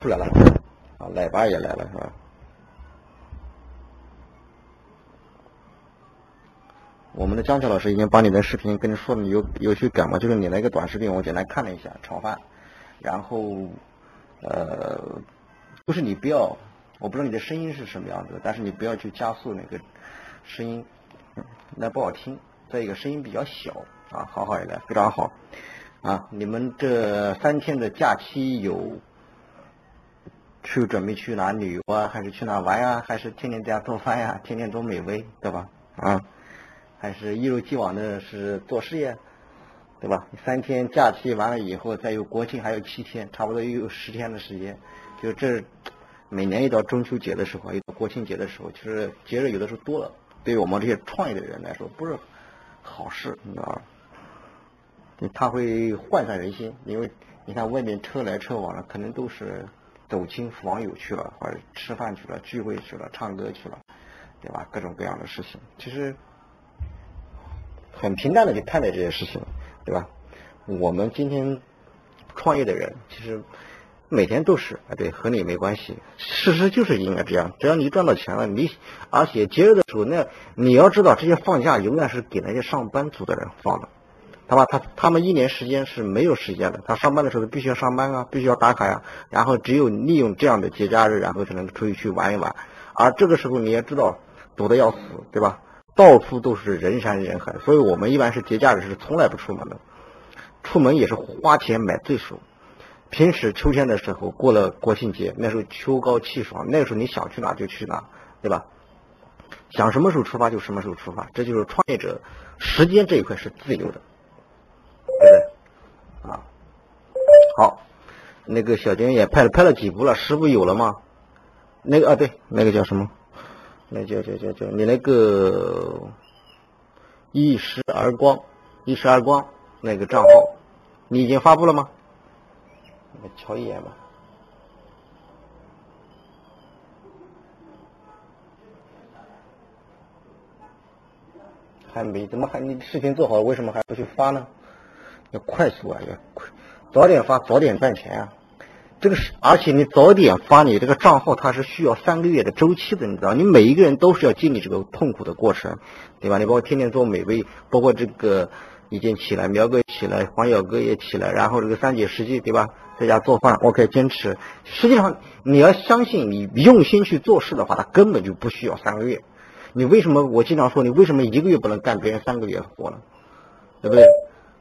出来了，啊，奶爸也来了是吧？我们的江桥老师已经把你的视频跟你说了有有去改吗？就是你那个短视频，我简单看了一下炒饭，然后呃，就是你不要，我不知道你的声音是什么样子，但是你不要去加速那个声音，那不好听。再一个声音比较小啊，好好一点，非常好啊。你们这三天的假期有？去准备去哪旅游啊？还是去哪玩呀？还是天天在家做饭呀？天天做美味，对吧？啊，还是一如既往的是做事业，对吧？三天假期完了以后，再有国庆还有七天，差不多又有十天的时间。就这每年一到中秋节的时候，一到国庆节的时候，其实节日有的时候多了，对于我们这些创业的人来说不是好事，你知道吧？他会涣散人心，因为你看外面车来车往的，可能都是。走亲访友去了，或者吃饭去了，聚会去了，唱歌去了，对吧？各种各样的事情，其实很平淡的去看待这些事情，对吧？我们今天创业的人，其实每天都是啊，对，和你没关系。事实就是应该这样，只要你赚到钱了，你而且节日的时候，那你要知道，这些放假永远是给那些上班族的人放的。他吧，他他们一年时间是没有时间的。他上班的时候必须要上班啊，必须要打卡呀。然后只有利用这样的节假日，然后才能出去去玩一玩。而这个时候你也知道，堵得要死，对吧？到处都是人山人海，所以我们一般是节假日是从来不出门的。出门也是花钱买罪受。平时秋天的时候，过了国庆节，那时候秋高气爽，那时候你想去哪就去哪，对吧？想什么时候出发就什么时候出发，这就是创业者时间这一块是自由的。对？啊，好，那个小娟也拍了拍了几部了，十部有了吗？那个啊，对，那个叫什么？那叫叫叫叫你那个一时而光，一时而光那个账号，你已经发布了吗？我瞧一眼吧。还没？怎么还你视频做好了，为什么还不去发呢？要快速啊，要快，早点发早点赚钱啊！这个是，而且你早点发，你这个账号它是需要三个月的周期的，你知道？你每一个人都是要经历这个痛苦的过程，对吧？你包括天天做美味，包括这个已经起来，苗哥起来，黄小哥也起来，然后这个三姐实际对吧？在家做饭，OK，坚持。实际上你要相信，你用心去做事的话，它根本就不需要三个月。你为什么？我经常说，你为什么一个月不能干别人三个月的活呢？对不对？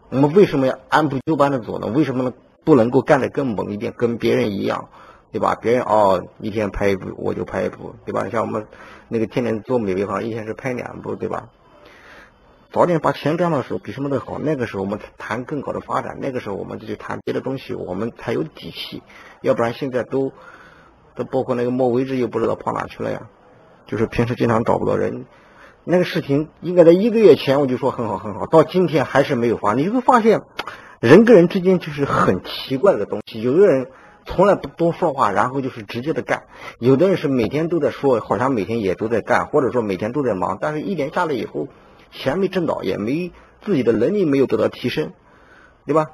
我们为什么要按部就班的走呢？为什么呢？不能够干得更猛一点，跟别人一样，对吧？别人哦，一天拍一部，我就拍一部，对吧？像我们那个天天做美味坊，一天是拍两部，对吧？早点把钱赚到手，比什么都好。那个时候我们谈更高的发展，那个时候我们就去谈别的东西，我们才有底气。要不然现在都都包括那个莫为之，又不知道跑哪去了呀？就是平时经常找不到人。那个视频应该在一个月前我就说很好很好，到今天还是没有发。你会发现，人跟人之间就是很奇怪的东西。有的人从来不多说话，然后就是直接的干；有的人是每天都在说，好像每天也都在干，或者说每天都在忙，但是一年下来以后，钱没挣到，也没自己的能力没有得到提升，对吧？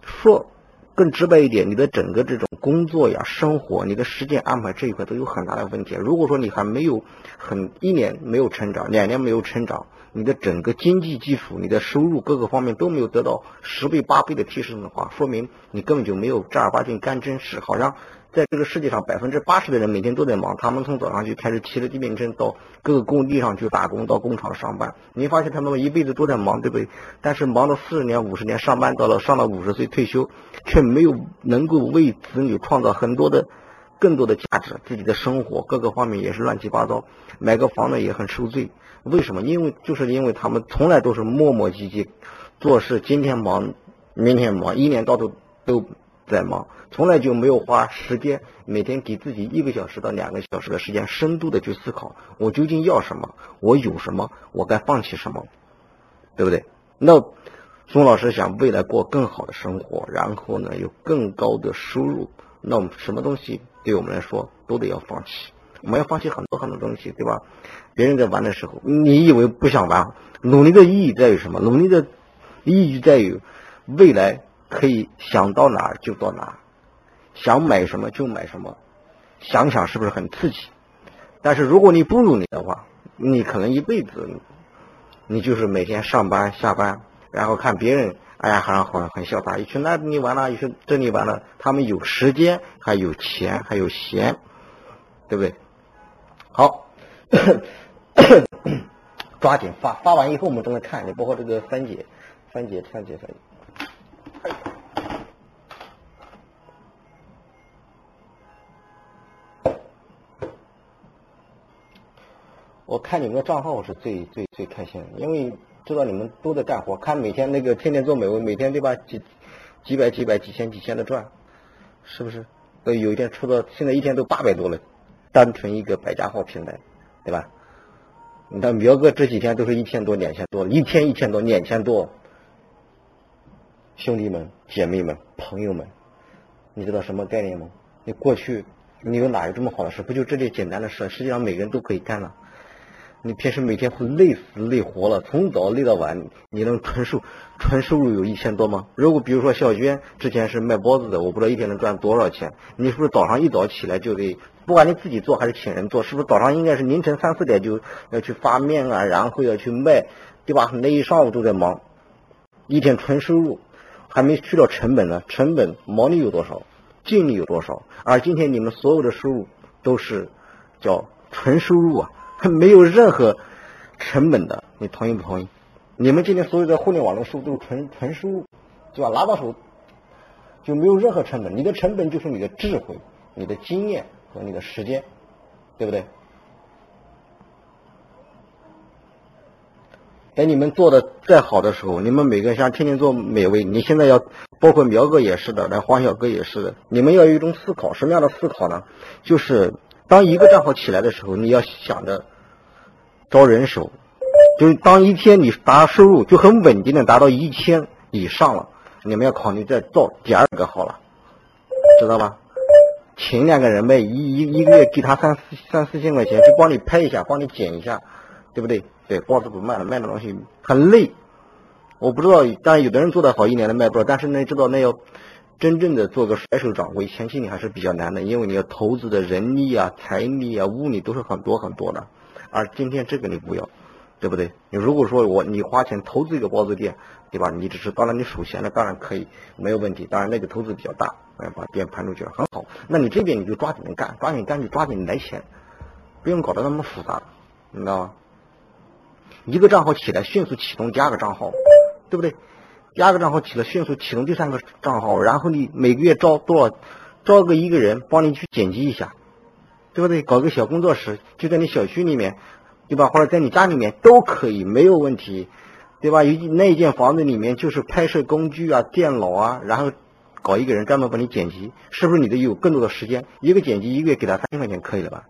说。更直白一点，你的整个这种工作呀、生活、你的时间安排这一块都有很大的问题。如果说你还没有很一年没有成长，两年没有成长，你的整个经济基础、你的收入各个方面都没有得到十倍、八倍的提升的话，说明你根本就没有正儿八经干正事，好像。在这个世界上，百分之八十的人每天都在忙。他们从早上就开始骑着电瓶车到各个工地上去打工，到工厂上班。你发现他们一辈子都在忙，对不对？但是忙了四十年、五十年，上班到了上了五十岁退休，却没有能够为子女创造很多的、更多的价值。自己的生活各个方面也是乱七八糟，买个房子也很受罪。为什么？因为就是因为他们从来都是磨磨唧唧做事，今天忙，明天忙，一年到头都。在忙，从来就没有花时间每天给自己一个小时到两个小时的时间，深度的去思考我究竟要什么，我有什么，我该放弃什么，对不对？那宋老师想未来过更好的生活，然后呢有更高的收入，那我们什么东西对我们来说都得要放弃，我们要放弃很多很多东西，对吧？别人在玩的时候，你以为不想玩？努力的意义在于什么？努力的意义在于未来。可以想到哪儿就到哪儿，想买什么就买什么，想想是不是很刺激？但是如果你不努力的话，你可能一辈子，你就是每天上班下班，然后看别人，哎呀，好像很很潇洒，一去那里玩了，一去这里玩了，他们有时间，还有钱，还有闲，对不对？好，抓紧发，发完以后我们正在看，你包括这个三姐，三姐，三姐，三节。我看你们的账号是最最最开心的，因为知道你们都在干活，看每天那个天天做美味，每天对吧？几几百几百几千几千的赚，是不是？都有一天出到现在一天都八百多了，单纯一个百家号平台，对吧？你看苗哥这几天都是一千多两千多，一天一千多两千多，兄弟们姐妹们朋友们，你知道什么概念吗？你过去你有哪有这么好的事？不就这点简单的事？实际上每个人都可以干了。你平时每天会累死累活了，从早累到晚，你能纯收纯收入有一千多吗？如果比如说小娟之前是卖包子的，我不知道一天能赚多少钱。你是不是早上一早起来就得，不管你自己做还是请人做，是不是早上应该是凌晨三四点就要去发面啊，然后要去卖，对吧？那一上午都在忙，一天纯收入还没去掉成本呢，成本毛利有多少，净利有多少？而今天你们所有的收入都是叫纯收入啊。没有任何成本的，你同意不同意？你们今天所有的互联网的收入都是纯纯收入，对吧？拿到手就没有任何成本，你的成本就是你的智慧、你的经验和你的时间，对不对？等你们做的再好的时候，你们每个人像天天做美味，你现在要包括苗哥也是的，来黄小哥也是的，你们要有一种思考，什么样的思考呢？就是当一个账号起来的时候，你要想着。招人手，就是当一天你达收入就很稳定的达到一千以上了，你们要考虑再造第二个号了，知道吧？请两个人呗，一一一个月给他三四三四千块钱，就帮你拍一下，帮你剪一下，对不对？对，包子不卖了，卖的东西很累。我不知道，但有的人做的好，一年能卖不少，但是呢，知道那要真正的做个甩手掌柜，前期你还是比较难的，因为你要投资的人力啊、财力啊、物力都是很多很多的。而今天这个你不要，对不对？你如果说我你花钱投资一个包子店，对吧？你只是当然你数钱了，当然可以没有问题。当然那个投资比较大，哎，把店盘出去了很好。那你这边你就抓紧干，抓紧干就抓紧来钱，不用搞得那么复杂，你知道吗？一个账号起来迅速启动第二个账号，对不对？第二个账号起来迅速启动第三个账号，然后你每个月招多少？招个一个人帮你去剪辑一下。对不对？搞个小工作室，就在你小区里面，对吧？或者在你家里面都可以，没有问题，对吧？有那一间房子里面就是拍摄工具啊、电脑啊，然后搞一个人专门帮你剪辑，是不是你的有更多的时间？一个剪辑一个月给他三千块钱可以了吧？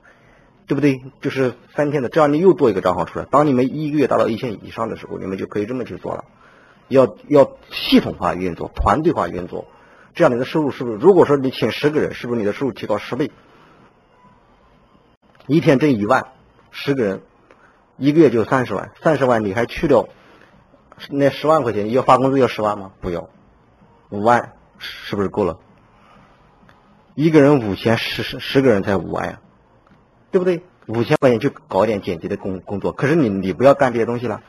对不对？就是三天的，这样你又多一个账号出来。当你们一个月达到一千以上的时候，你们就可以这么去做了。要要系统化运作，团队化运作，这样你的收入是不是？如果说你请十个人，是不是你的收入提高十倍？一天挣一万，十个人，一个月就三十万。三十万你还去掉那十万块钱，要发工资要十万吗？不要，五万是不是够了？一个人五千，十十十个人才五万呀，对不对？五千块钱去搞点剪辑的工工作。可是你你不要干这些东西了，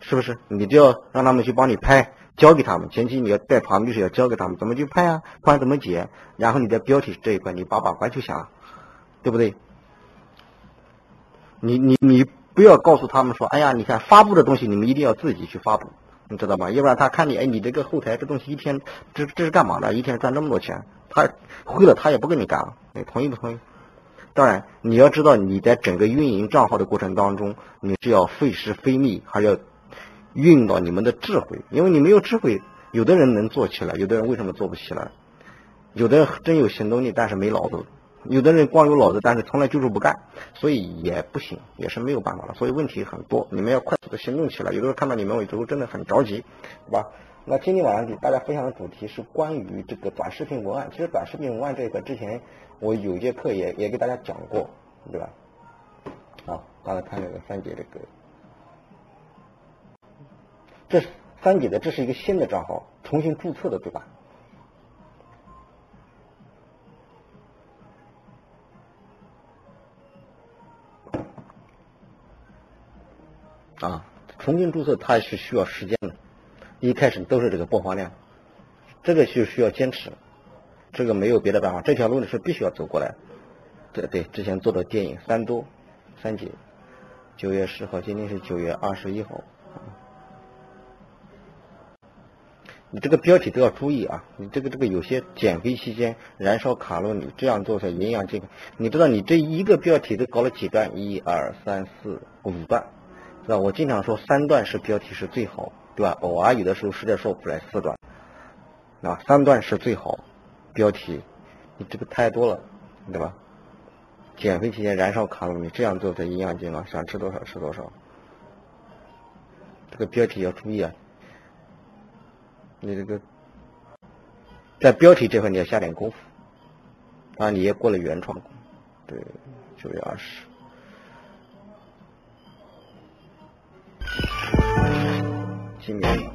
是不是？你就要让他们去帮你拍，交给他们。前期你要带团队是要交给他们怎么去拍啊，拍怎么剪，然后你的标题这一块你把把关就行了，对不对？你你你不要告诉他们说，哎呀，你看发布的东西你们一定要自己去发布，你知道吗？要不然他看你，哎，你这个后台这东西一天这这是干嘛的？一天赚这么多钱，他会了他也不跟你干了，你同意不同意？当然你要知道你在整个运营账号的过程当中，你是要费时费力，还要运到你们的智慧，因为你没有智慧，有的人能做起来，有的人为什么做不起来？有的人真有行动力，但是没脑子。有的人光有脑子，但是从来就是不干，所以也不行，也是没有办法了。所以问题很多，你们要快速的行动起来。有的时候看到你们，我有时候真的很着急，对吧？那今天晚上给大家分享的主题是关于这个短视频文案。其实短视频文案这个，之前我有节课也也给大家讲过，对吧？啊，刚才看那个三姐这个，这三姐的这是一个新的账号，重新注册的，对吧？啊，重新注册它是需要时间的。一开始都是这个播放量，这个就需要坚持，这个没有别的办法，这条路呢是必须要走过来。对对，之前做的电影三多三姐，九月十号，今天是九月二十一号。你这个标题都要注意啊！你这个这个有些减肥期间燃烧卡路里，这样做才营养健康。你知道你这一个标题都搞了几段？一二三四五段，是吧？我经常说三段是标题是最好，对吧？偶尔有的时候实在说不来四段，啊，三段是最好标题。你这个太多了，对吧？减肥期间燃烧卡路里，这样做才营养健康，想吃多少吃多少。这个标题要注意啊！你这个在标题这块你要下点功夫，啊，你也过了原创，对，九月二十，今年，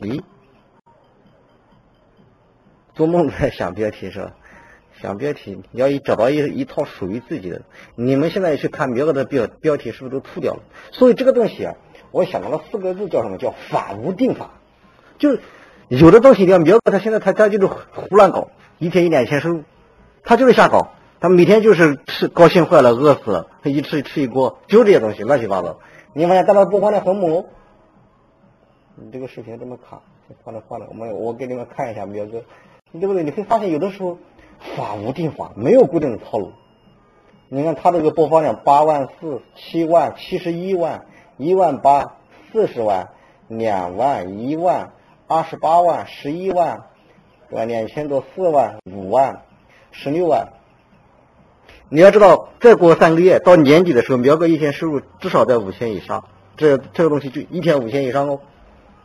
咦，做梦都在想标题是吧？想标题，你要一找到一一套属于自己的。你们现在去看苗哥的标标题，是不是都吐掉了？所以这个东西啊。我想到了四个字，叫什么叫法无定法，就有的东西，你要苗哥他现在他他就是胡乱搞，一天一两千收入，他就是瞎搞，他每天就是吃高兴坏了，饿死了，他一吃吃一锅，就这些东西乱七八糟。你发现但他播放量很猛。你这个视频这么卡，放着放着，我们我给你们看一下苗哥，对不对？你会发现有的时候法无定法，没有固定的套路。你看他这个播放量八万四、七万、七十一万。一万八，四十万，两万，一万，二十八万，十一万，对吧？两千多，四万，五万，十六万。你要知道，再过三个月到年底的时候，苗哥一天收入至少在五千以上。这这个东西就一天五千以上哦，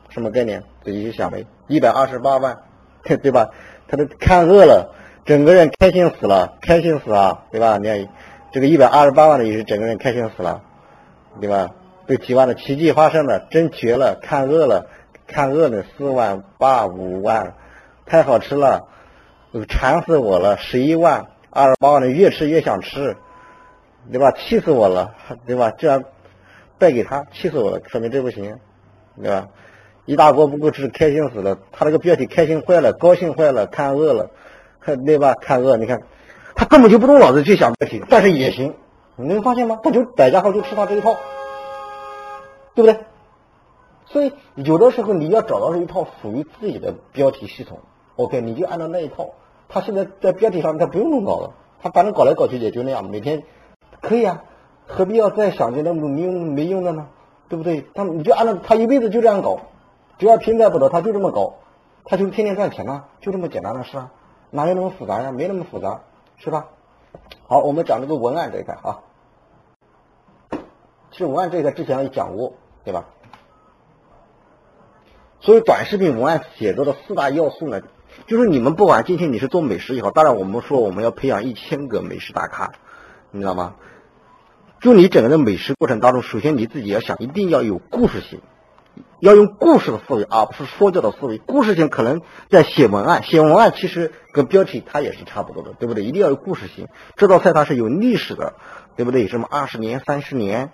什么概念？自己去想呗。一百二十八万，对吧？他都看饿了，整个人开心死了，开心死啊，对吧？你看这个一百二十八万的也是整个人开心死了，对吧？这几万的奇迹发生了，真绝了！看饿了，看饿了，四万八五万，太好吃了，馋死我了！十一万二十八万的，越吃越想吃，对吧？气死我了，对吧？居然败给他，气死我了，说明这不行，对吧？一大锅不够吃，开心死了。他那个标题开心坏了，高兴坏了，看饿了，对吧？看饿，你看他根本就不动脑子去想标题，但是也行，你能发现吗？他就百家号就吃他这一套。对不对？所以有的时候你要找到是一套属于自己的标题系统，OK，你就按照那一套。他现在在标题上他不用搞了，他反正搞来搞去也就那样，每天可以啊，何必要再想些那么没用没用的呢？对不对？他你就按照他一辈子就这样搞，只要平台不倒，他就这么搞，他就天天赚钱啊，就这么简单的事啊，哪有那么复杂呀？没那么复杂，是吧？好，我们讲这个文案这一块啊。其实文案这一块之前也讲过。对吧？所以短视频文案写作的四大要素呢，就是你们不管今天你是做美食也好，当然我们说我们要培养一千个美食大咖，你知道吗？就你整个的美食过程当中，首先你自己要想，一定要有故事性，要用故事的思维，而不是说教的思维。故事性可能在写文案，写文案其实跟标题它也是差不多的，对不对？一定要有故事性。这道菜它是有历史的，对不对？什么二十年、三十年。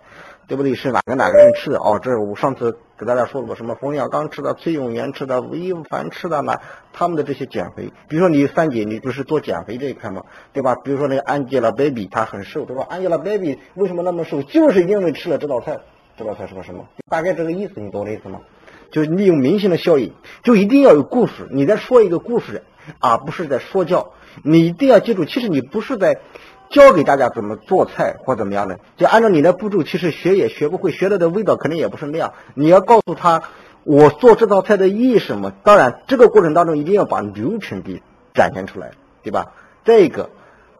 对不对？是哪个哪个人吃的？哦，这是我上次给大家说了，什么冯小刚吃的、崔永元吃的、吴亦凡吃的呢？他们的这些减肥，比如说你三姐，你不是做减肥这一块吗？对吧？比如说那个 Angelababy，她很瘦，对吧？Angelababy 为什么那么瘦？就是因为吃了这道菜。这道菜是个什么？大概这个意思，你懂我的意思吗？就是利用明星的效应，就一定要有故事。你在说一个故事，而不是在说教。你一定要记住，其实你不是在。教给大家怎么做菜或怎么样的，就按照你的步骤，其实学也学不会，学了的味道肯定也不是那样。你要告诉他，我做这道菜的意义什么？当然，这个过程当中一定要把流程给展现出来，对吧？这个，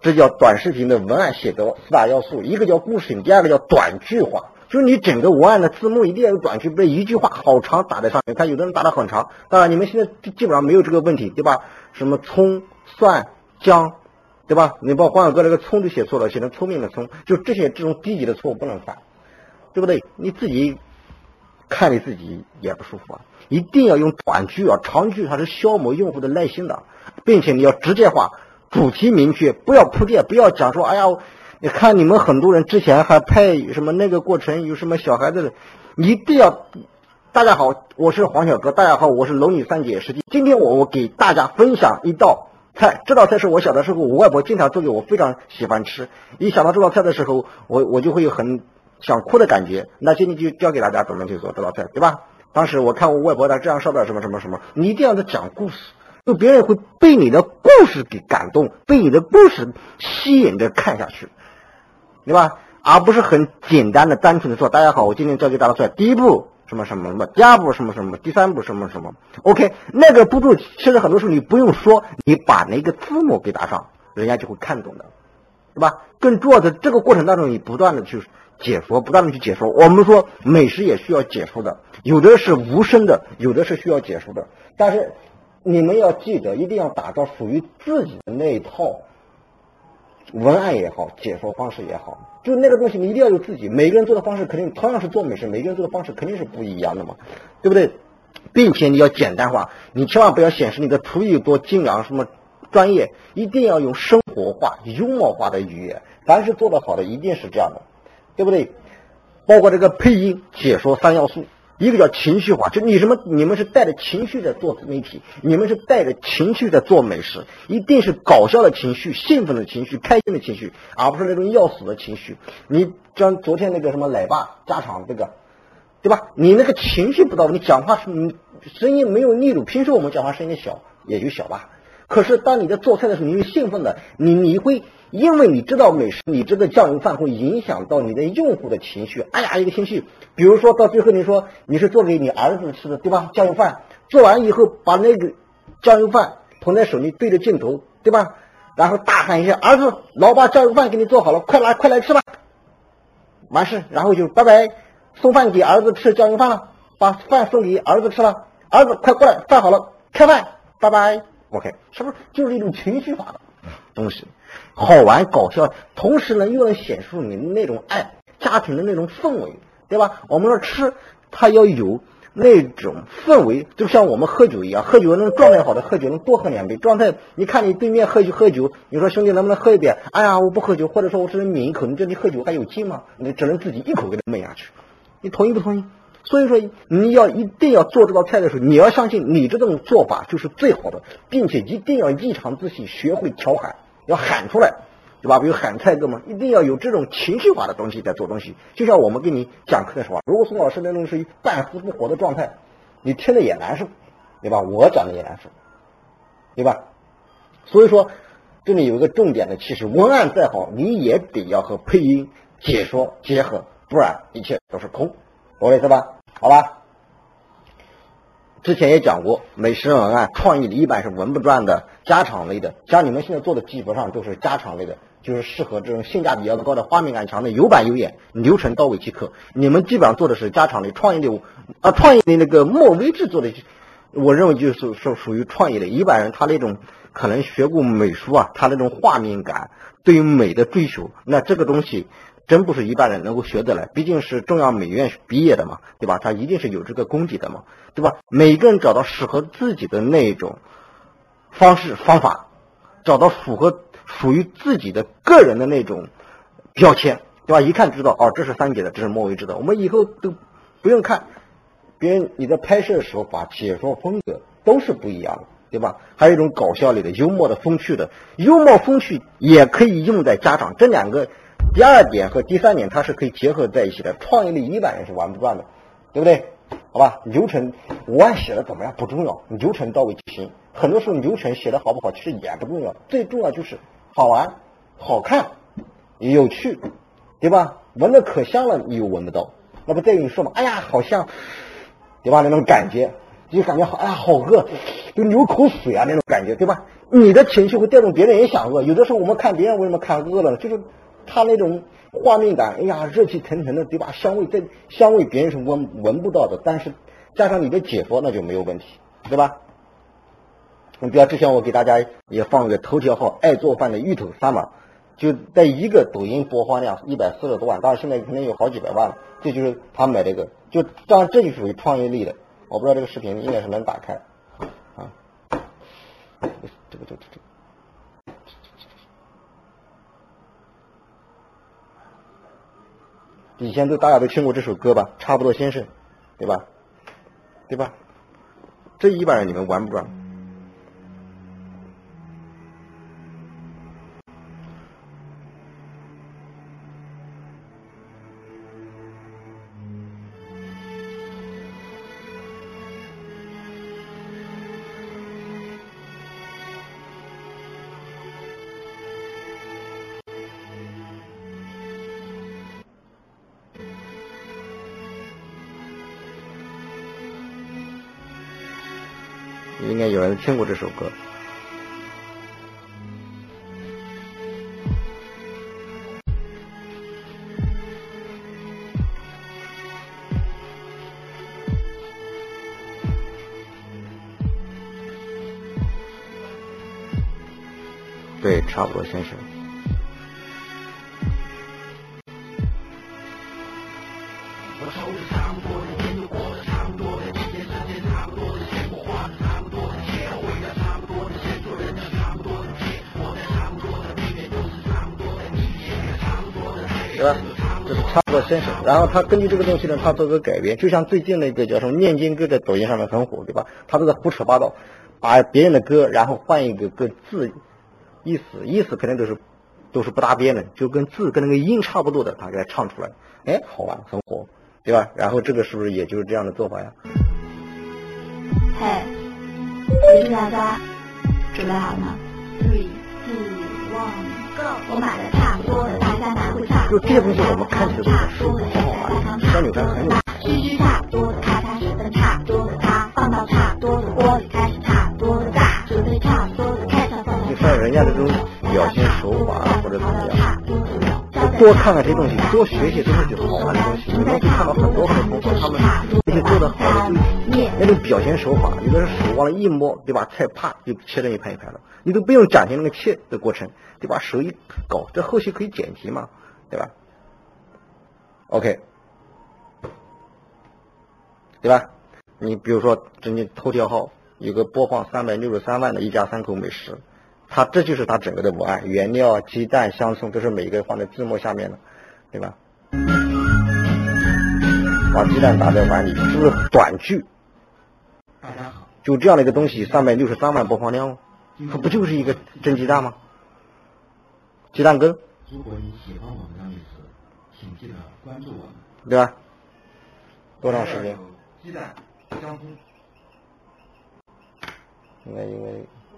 这叫短视频的文案写作四大要素，一个叫故事性，第二个叫短句化，就是你整个文案的字幕一定要有短句，不是一句话好长打在上面。看有的人打的很长，当然你们现在基本上没有这个问题，对吧？什么葱、蒜、姜。对吧？你把黄小哥那个聪都写错了，写成聪明的聪，就这些这种低级的错误不能犯，对不对？你自己看你自己也不舒服啊！一定要用短句啊，长句它是消磨用户的耐心的，并且你要直接化，主题明确，不要铺垫，不要讲说，哎呀，你看你们很多人之前还拍什么那个过程，有什么小孩子的，一定要。大家好，我是黄小哥。大家好，我是龙女三姐师弟。今天我我给大家分享一道菜，这道菜是我小的时候我外婆经常做给我，非常喜欢吃。一想到这道菜的时候，我我就会有很想哭的感觉。那今天就教给大家怎么去做这道菜，对吧？当时我看我外婆她这样烧的什么什么什么，你一定要在讲故事，就别人会被你的故事给感动，被你的故事吸引着看下去，对吧？而不是很简单的单纯的说，大家好，我今天教给大家菜，第一步。什么什么什么，第二步什么什么，第三步什么什么，OK，那个步骤其实很多时候你不用说，你把那个字母给打上，人家就会看懂的，对吧？更重要的这个过程当中，你不断的去解说，不断的去解说。我们说美食也需要解说的，有的是无声的，有的是需要解说的。但是你们要记得，一定要打造属于自己的那一套。文案也好，解说方式也好，就那个东西你一定要有自己。每个人做的方式肯定同样是做美食，每个人做的方式肯定是不一样的嘛，对不对？并且你要简单化，你千万不要显示你的厨艺有多精良，什么专业，一定要用生活化、幽默化的语言。凡是做得好的，一定是这样的，对不对？包括这个配音、解说三要素。一个叫情绪化，就你什么，你们是带着情绪在做自媒体，你们是带着情绪在做美食，一定是搞笑的情绪、兴奋的情绪、开心的情绪，而不是那种要死的情绪。你像昨天那个什么奶爸家常这个，对吧？你那个情绪不到，你讲话是声音没有力度。平时我们讲话声音小，也就小吧。可是当你在做菜的时候，你会兴奋的，你你会。因为你知道美食，你这个酱油饭会影响到你的用户的情绪。哎呀，一个情绪，比如说到最后你说你是做给你儿子吃的，对吧？酱油饭做完以后，把那个酱油饭捧在手里，对着镜头，对吧？然后大喊一下：“儿子，老爸酱油饭给你做好了，快来快来吃吧！”完事，然后就拜拜，送饭给儿子吃酱油饭了，把饭送给儿子吃了，儿子快过来，饭好了，开饭，拜拜。OK，是不是就是一种情绪化的东西？好玩搞笑，同时呢又能显出你那种爱家庭的那种氛围，对吧？我们说吃，它要有那种氛围，就像我们喝酒一样，喝酒那种状态好的，喝酒能多喝两杯。状态，你看你对面喝酒喝酒，你说兄弟能不能喝一点？哎呀，我不喝酒，或者说我只能抿一口。你这你喝酒还有劲吗？你只能自己一口给它闷下去。你同意不同意？所以说你要一定要做这道菜的时候，你要相信你这种做法就是最好的，并且一定要异常自信，学会调侃。要喊出来，对吧？比如喊菜哥嘛，一定要有这种情绪化的东西在做东西。就像我们给你讲课的时候，如果宋老师那种是半死不活的状态，你听着也难受，对吧？我讲的也难受，对吧？所以说，这里有一个重点的，其实文案再好，你也得要和配音解说结合，不然一切都是空，懂我意思吧？好吧。之前也讲过，美食文案创意的一般是文不转的家常类的，像你们现在做的基本上都是家常类的，就是适合这种性价比较高的、画面感强的、有板有眼、流程到位即可。你们基本上做的是家常类、创意类，啊，创意类那个莫微制作的，我认为就是是属于创意类。一般人他那种可能学过美术啊，他那种画面感，对于美的追求，那这个东西。真不是一般人能够学得来，毕竟是中央美院毕业的嘛，对吧？他一定是有这个功底的嘛，对吧？每个人找到适合自己的那种方式方法，找到符合属于自己的个人的那种标签，对吧？一看知道，哦，这是三姐的，这是莫为之的。我们以后都不用看别人你在拍摄的时候，把解说风格都是不一样的，对吧？还有一种搞笑类的、幽默的、风趣的，幽默风趣也可以用在家长这两个。第二点和第三点，它是可以结合在一起的。创业力一般人是玩不转的，对不对？好吧，流程文案写的怎么样不重要，流程到位就行。很多时候流程写的好不好其实也不重要，最重要就是好玩、好看、有趣，对吧？闻的可香了，你又闻不到，那不在于你说嘛？哎呀，好香，对吧？那种感觉就感觉好，哎呀，好饿，就流口水啊那种感觉，对吧？你的情绪会带动别人也想饿。有的时候我们看别人为什么看饿了呢？就是。他那种画面感，哎呀，热气腾腾的，对吧？香味，这香味别人是闻闻不到的，但是加上你的解说，那就没有问题，对吧？你比如之前我给大家也放一个头条号“爱做饭的芋头三毛”，就在一个抖音播放量一百四十多万，当然现在肯定有好几百万了。这就是他买这个，就当然这就属于创业力的。我不知道这个视频应该是能打开啊，这个这个这个。以前都大家都听过这首歌吧？差不多先生，对吧？对吧？这一般人你们玩不转？有人听过这首歌。对，差不多，先生。对吧？这是差不多先生。然后他根据这个东西呢，他做个改编，就像最近那个叫什么念经歌在抖音上面很火，对吧？他都在胡扯八道，把别人的歌然后换一个个字，意思意思肯定都是都是不搭边的，就跟字跟那个音差不多的，他给他唱出来，哎，好玩，很火，对吧？然后这个是不是也就是这样的做法呀？嘿，准备好了吗？Three, two, one, go！我买了差不多的，就这些东西我们看起来都很舒服，很好玩，小女生很有。须须差不多的，咔嚓十分差不多的，它放到差不多的锅里，开始差不多的炸，准备差不多的开上放到就像人家这种表现手法或者怎么样，多看看这些东西，多学习这些好玩的东西，你们会看到很多很多同学他们那些做的好的那种表现手法，有的是手往那一摸，对吧？菜啪就切成一盘一盘了，你都不用展现那个切的过程，对吧？手一搞，这后期可以剪辑嘛，对吧？OK，对吧？你比如说，这你头条号有个播放三百六十三万的一家三口美食，它这就是它整个的文案，原料、鸡蛋、香葱都是每一个放在字幕下面的，对吧？把鸡蛋打在碗里，是不是短剧？大家好，就这样的一个东西，三百六十三万播放量，它不就是一个蒸鸡蛋吗？鸡蛋羹，如果你喜欢我们的请记得关注我们。对吧？多长时间？鸡蛋、香葱，应该应该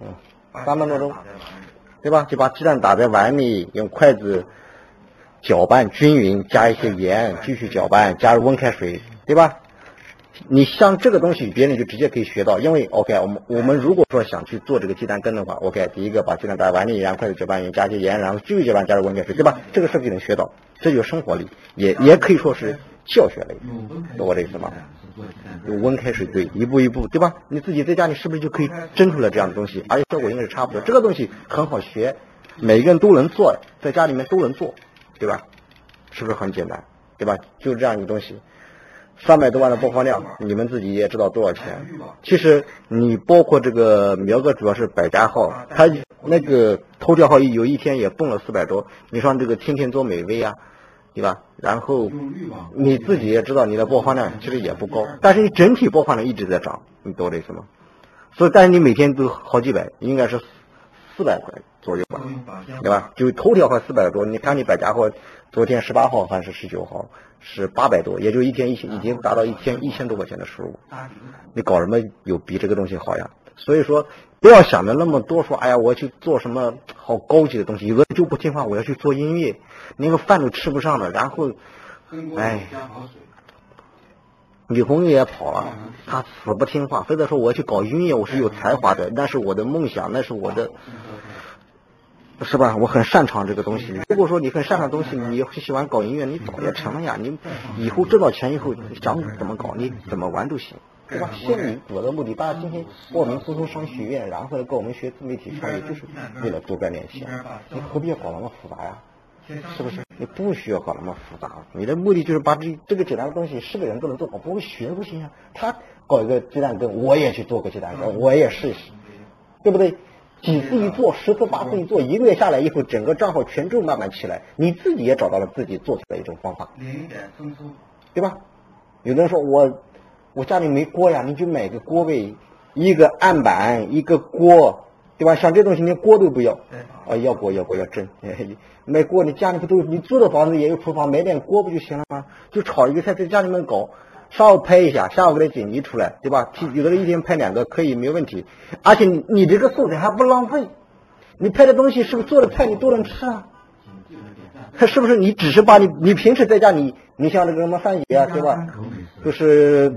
嗯，三分多钟，对吧？就把鸡蛋打在碗里，用筷子搅拌均匀，加一些盐，继续搅拌，加入温开水，对吧？你像这个东西，别人就直接可以学到，因为 OK，我们我们如果说想去做这个鸡蛋羹的话，OK，第一个把鸡蛋打在碗里，然后筷子搅拌匀，加些盐，然后继续搅拌，加入温开水，对吧？这个是不是就能学到？这就是生活力，也也可以说是教学类，懂我这意思吗？用温开水对，一步一步，对吧？你自己在家里是不是就可以蒸出来这样的东西？而且效果应该是差不多。这个东西很好学，每个人都能做，在家里面都能做，对吧？是不是很简单？对吧？就这样一个东西，三百多万的播放量，你们自己也知道多少钱。其实你包括这个苗哥，主要是百家号，他那个头条号有一天也蹦了四百多。你像这个天天做美味啊，对吧？然后你自己也知道，你的播放量其实也不高，但是你整体播放量一直在涨，你懂我的意思吗？所以，但是你每天都好几百，应该是四百块左右吧，对吧？就头条还四百多，你看你百家号昨天十八号还是十九号是八百多，也就一天一千，已经达到一千一千多块钱的收入。你搞什么有比这个东西好呀？所以说，不要想的那么多，说哎呀，我要去做什么好高级的东西，有的人就不听话，我要去做音乐，连个饭都吃不上了，然后，哎，女朋友也跑了，他死不听话，非得说我要去搞音乐，我是有才华的，那是我的梦想，那是我的，是吧？我很擅长这个东西。如果说你很擅长东西，你喜欢搞音乐，你早也成了呀。你以后挣到钱以后，想怎么搞，你怎么玩都行。对吧？先你我的目的，大家今天报名苏州商学院，然后来跟我们学自媒体创业，就是为了多赚点钱。你何必要搞那么复杂呀？是不是？你不需要搞那么复杂，你的目的就是把这这个简单的东西，是个人都能做好，不会学不行啊。他搞一个鸡蛋羹，我也去做个鸡蛋羹，我也试试，对不对？几次一做，十次八次一做，一个月下来以后，整个账号权重慢慢起来，你自己也找到了自己做出来一种方法，零点生疏，对吧？有的人说我我家里没锅呀，你就买个锅呗，一个案板，一个锅，对吧？像这东西连锅都不要，啊，要锅要锅要蒸，买锅你家里不都？你租的房子也有厨房，买点锅不就行了吗？就炒一个菜在家里面搞，上午拍一下，下午给它剪辑出来，对吧？提有的人一天拍两个可以没问题，而且你你这个素材还不浪费，你拍的东西是不是做的菜你都能吃啊？是不是你只是把你你平时在家你你像那个什么范爷啊，对吧？就是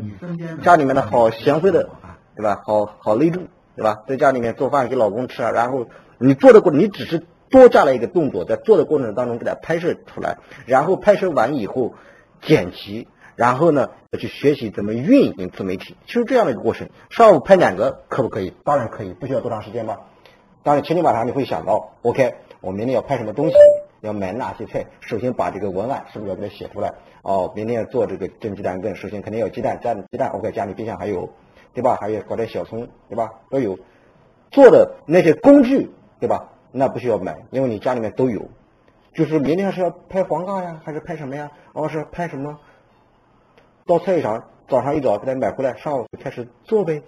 家里面的好贤惠的，对吧？好好内助，对吧？在家里面做饭给老公吃啊，然后你做的过，你只是多加了一个动作，在做的过程当中给它拍摄出来，然后拍摄完以后剪辑，然后呢去学习怎么运营自媒体，就是这样的一个过程。上午拍两个可不可以？当然可以，不需要多长时间吧？当然前天晚上你会想到，OK，我明天要拍什么东西，要买哪些菜，首先把这个文案是不是要给它写出来？哦，明天要做这个蒸鸡蛋羹，首先肯定要鸡蛋，家里鸡蛋 OK，家里冰箱还有，对吧？还有搞点小葱，对吧？都有。做的那些工具，对吧？那不需要买，因为你家里面都有。就是明天是要拍黄冈呀，还是拍什么呀？哦，是拍什么？到菜市场早上一早给它买回来，上午开始做呗。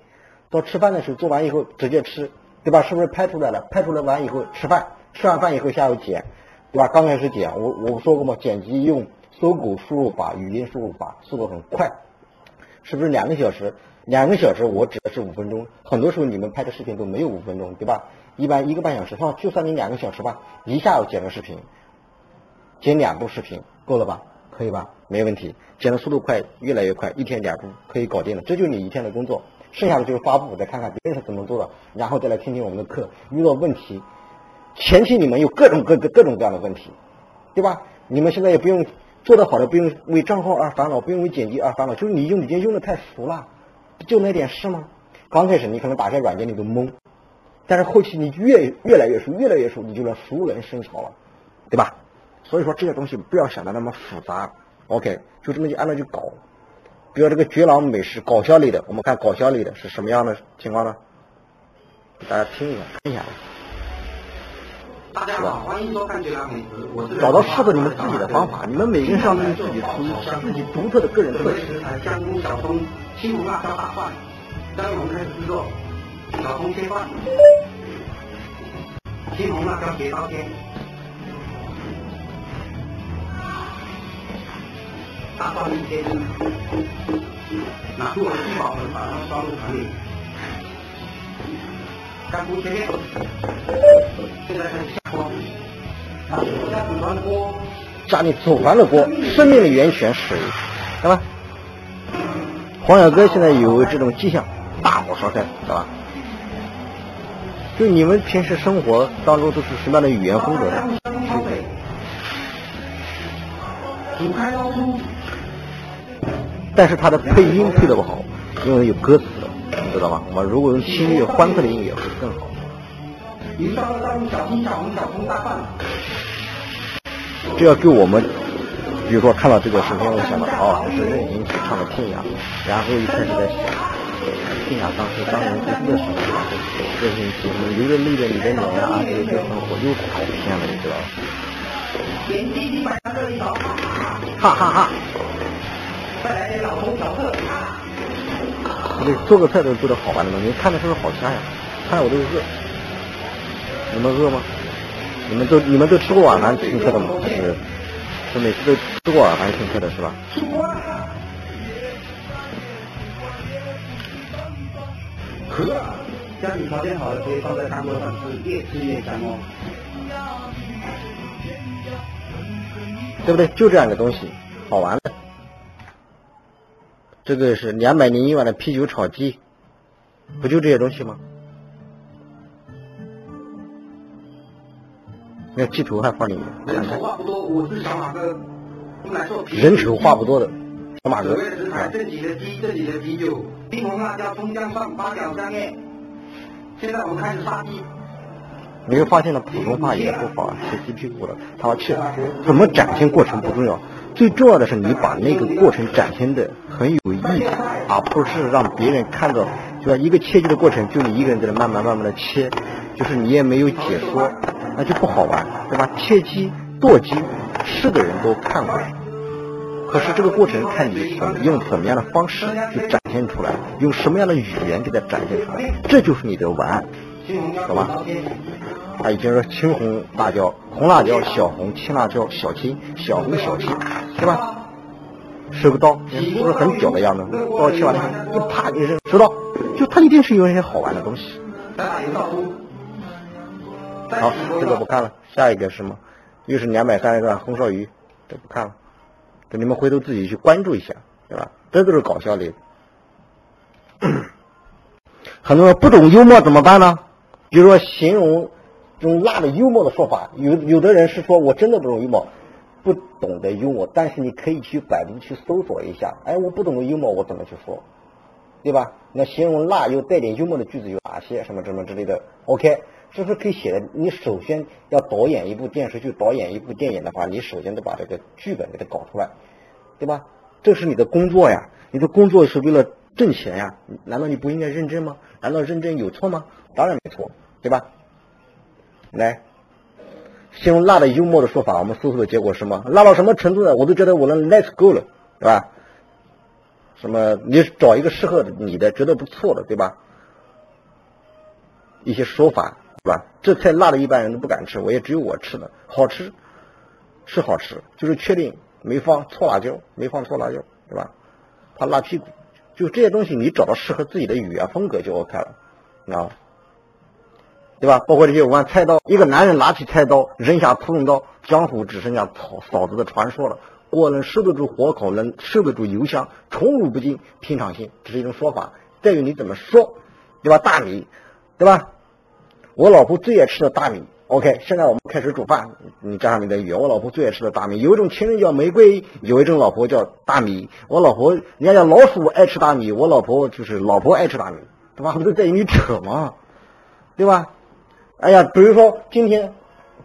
到吃饭的时候做完以后直接吃，对吧？是不是拍出来了？拍出来完以后吃饭，吃完饭以后下午剪，对吧？刚开始剪，我我说过嘛，剪辑用搜狗输入法、语音输入法，速度很快，是不是两个小时？两个小时我指的是五分钟，很多时候你们拍的视频都没有五分钟，对吧？一般一个半小时，放，就算你两个小时吧，一下午剪个视频，剪两部视频够了吧？可以吧？没问题，剪的速度快，越来越快，一天两部可以搞定了，这就是你一天的工作。剩下的就是发布，再看看别人是怎么做的，然后再来听听我们的课。遇到问题，前期你们有各种各各各种各样的问题，对吧？你们现在也不用做得好的，不用为账号而烦恼，不用为剪辑而烦恼，就是你用已经用的太熟了，就那点事吗？刚开始你可能打开软件你都懵，但是后期你越越来越熟，越来越熟，你就能熟能生巧了，对吧？所以说这些东西不要想的那么复杂，OK，就这么就按照去搞。比如这个绝狼美食搞笑类的，我们看搞笑类的是什么样的情况呢？给大家听一下，看一下。大家好，欢迎收看《绝狼美食》，我是找到适合你们自己的方法，你们每个人上面自己属于自己独特的个人特色。香菇、小葱、青红辣椒大蒜。下面我们开始制作，小葱切块，青红辣椒斜刀切，大蒜粒切丁，拿出我的聚宝盆，把它们装入盆里。香菇切片，现在开始下锅，把火加煮完锅。家里煮完了锅，生命的源泉水，对吧？黄小哥现在有这种迹象，大火烧菜，知道吧？就你们平时生活当中都是什么样的语言风格呢？焯水，煮开捞出。但是它的配音配的不好，因为有歌词，你知道吗？我们如果用轻乐欢快的音乐会更好。鱼烧了倒入小青、小红、小葱、大蒜。这要给我们，比如说看到这个视频，我想到哦，这是任贤齐唱的《天涯》，然后一开始在想，《天涯》当时当年第四的时候，任贤齐什么流着泪的你的脸啊，这些生活又跑偏了，你知道吗？哈哈哈！对，做个菜都做的好玩的东西看着是不是好香呀？看得我都饿。你们饿吗？你们都你们都吃过晚饭听课的吗？是，是每次都吃过晚饭听课的是吧？可家里条件好的可以放在大锅上吃，越吃越香哦。对不对？就这样一个东西，好玩的。这个是两百零一碗的啤酒炒鸡，不就这些东西吗？那鸡头还放里面，人丑话不多，我是小马哥，来做啤酒。人丑话不多的小马哥所谓的食材：正极的鸡，正极的啤酒，青红辣椒、葱姜蒜、八角、香叶。现在我们开始杀鸡。你会发现呢，普通话也不好，吃鸡屁股了。他说去，怎么展现过程不重要，最重要的是你把那个过程展现的很有意思，而不是让别人看到，对吧？一个切鸡的过程，就你一个人在那慢慢慢慢的切，就是你也没有解说，那就不好玩，对吧？切机、剁鸡，是个人都看过。可是这个过程看你怎用怎么样的方式去展现出来，用什么样的语言给它展现出来，这就是你的文案，懂它？已经说青红辣椒、红辣椒、小红、青辣椒、小青、小红、小青，对吧？收个刀，是不是很屌的样子？刀切完了一啪一扔，收到，就它一定是有一些好玩的东西。好，这个不看了，下一个是什么？又是两百三十个红烧鱼，这不看了。等你们回头自己去关注一下，对吧？这都是搞笑的。很多人不懂幽默怎么办呢？比如说形容这种辣的幽默的说法，有有的人是说我真的不懂幽默，不懂得幽默，但是你可以去百度去搜索一下，哎，我不懂得幽默，我怎么去说，对吧？那形容辣又带点幽默的句子有哪些？什么什么之类的？OK，这是可以写的。你首先要导演一部电视剧，导演一部电影的话，你首先得把这个剧本给它搞出来，对吧？这是你的工作呀，你的工作是为了挣钱呀，难道你不应该认真吗？难道认真有错吗？当然没错，对吧？来，先用辣的幽默的说法，我们搜索的结果是什么？辣到什么程度呢？我都觉得我能 Let's go 了，对吧？什么？你找一个适合你的，觉得不错的，对吧？一些说法，对吧？这菜辣的一般人都不敢吃，我也只有我吃的，好吃，是好吃，就是确定没放错辣椒，没放错辣椒，对吧？怕辣屁股，就这些东西，你找到适合自己的语言风格就 OK 了，啊，对吧？包括这些玩菜刀，一个男人拿起菜刀，扔下屠龙刀，江湖只剩下嫂嫂子的传说了。锅能受得住火烤，能受得住油香，宠辱不惊，平常心，这是一种说法，在于你怎么说，对吧？大米，对吧？我老婆最爱吃的大米。OK，现在我们开始煮饭，你加上你的语，我老婆最爱吃的大米。有一种情人叫玫瑰，有一种老婆叫大米。我老婆人家叫老鼠爱吃大米，我老婆就是老婆爱吃大米，对吧？不是在于你扯吗？对吧？哎呀，比如说今天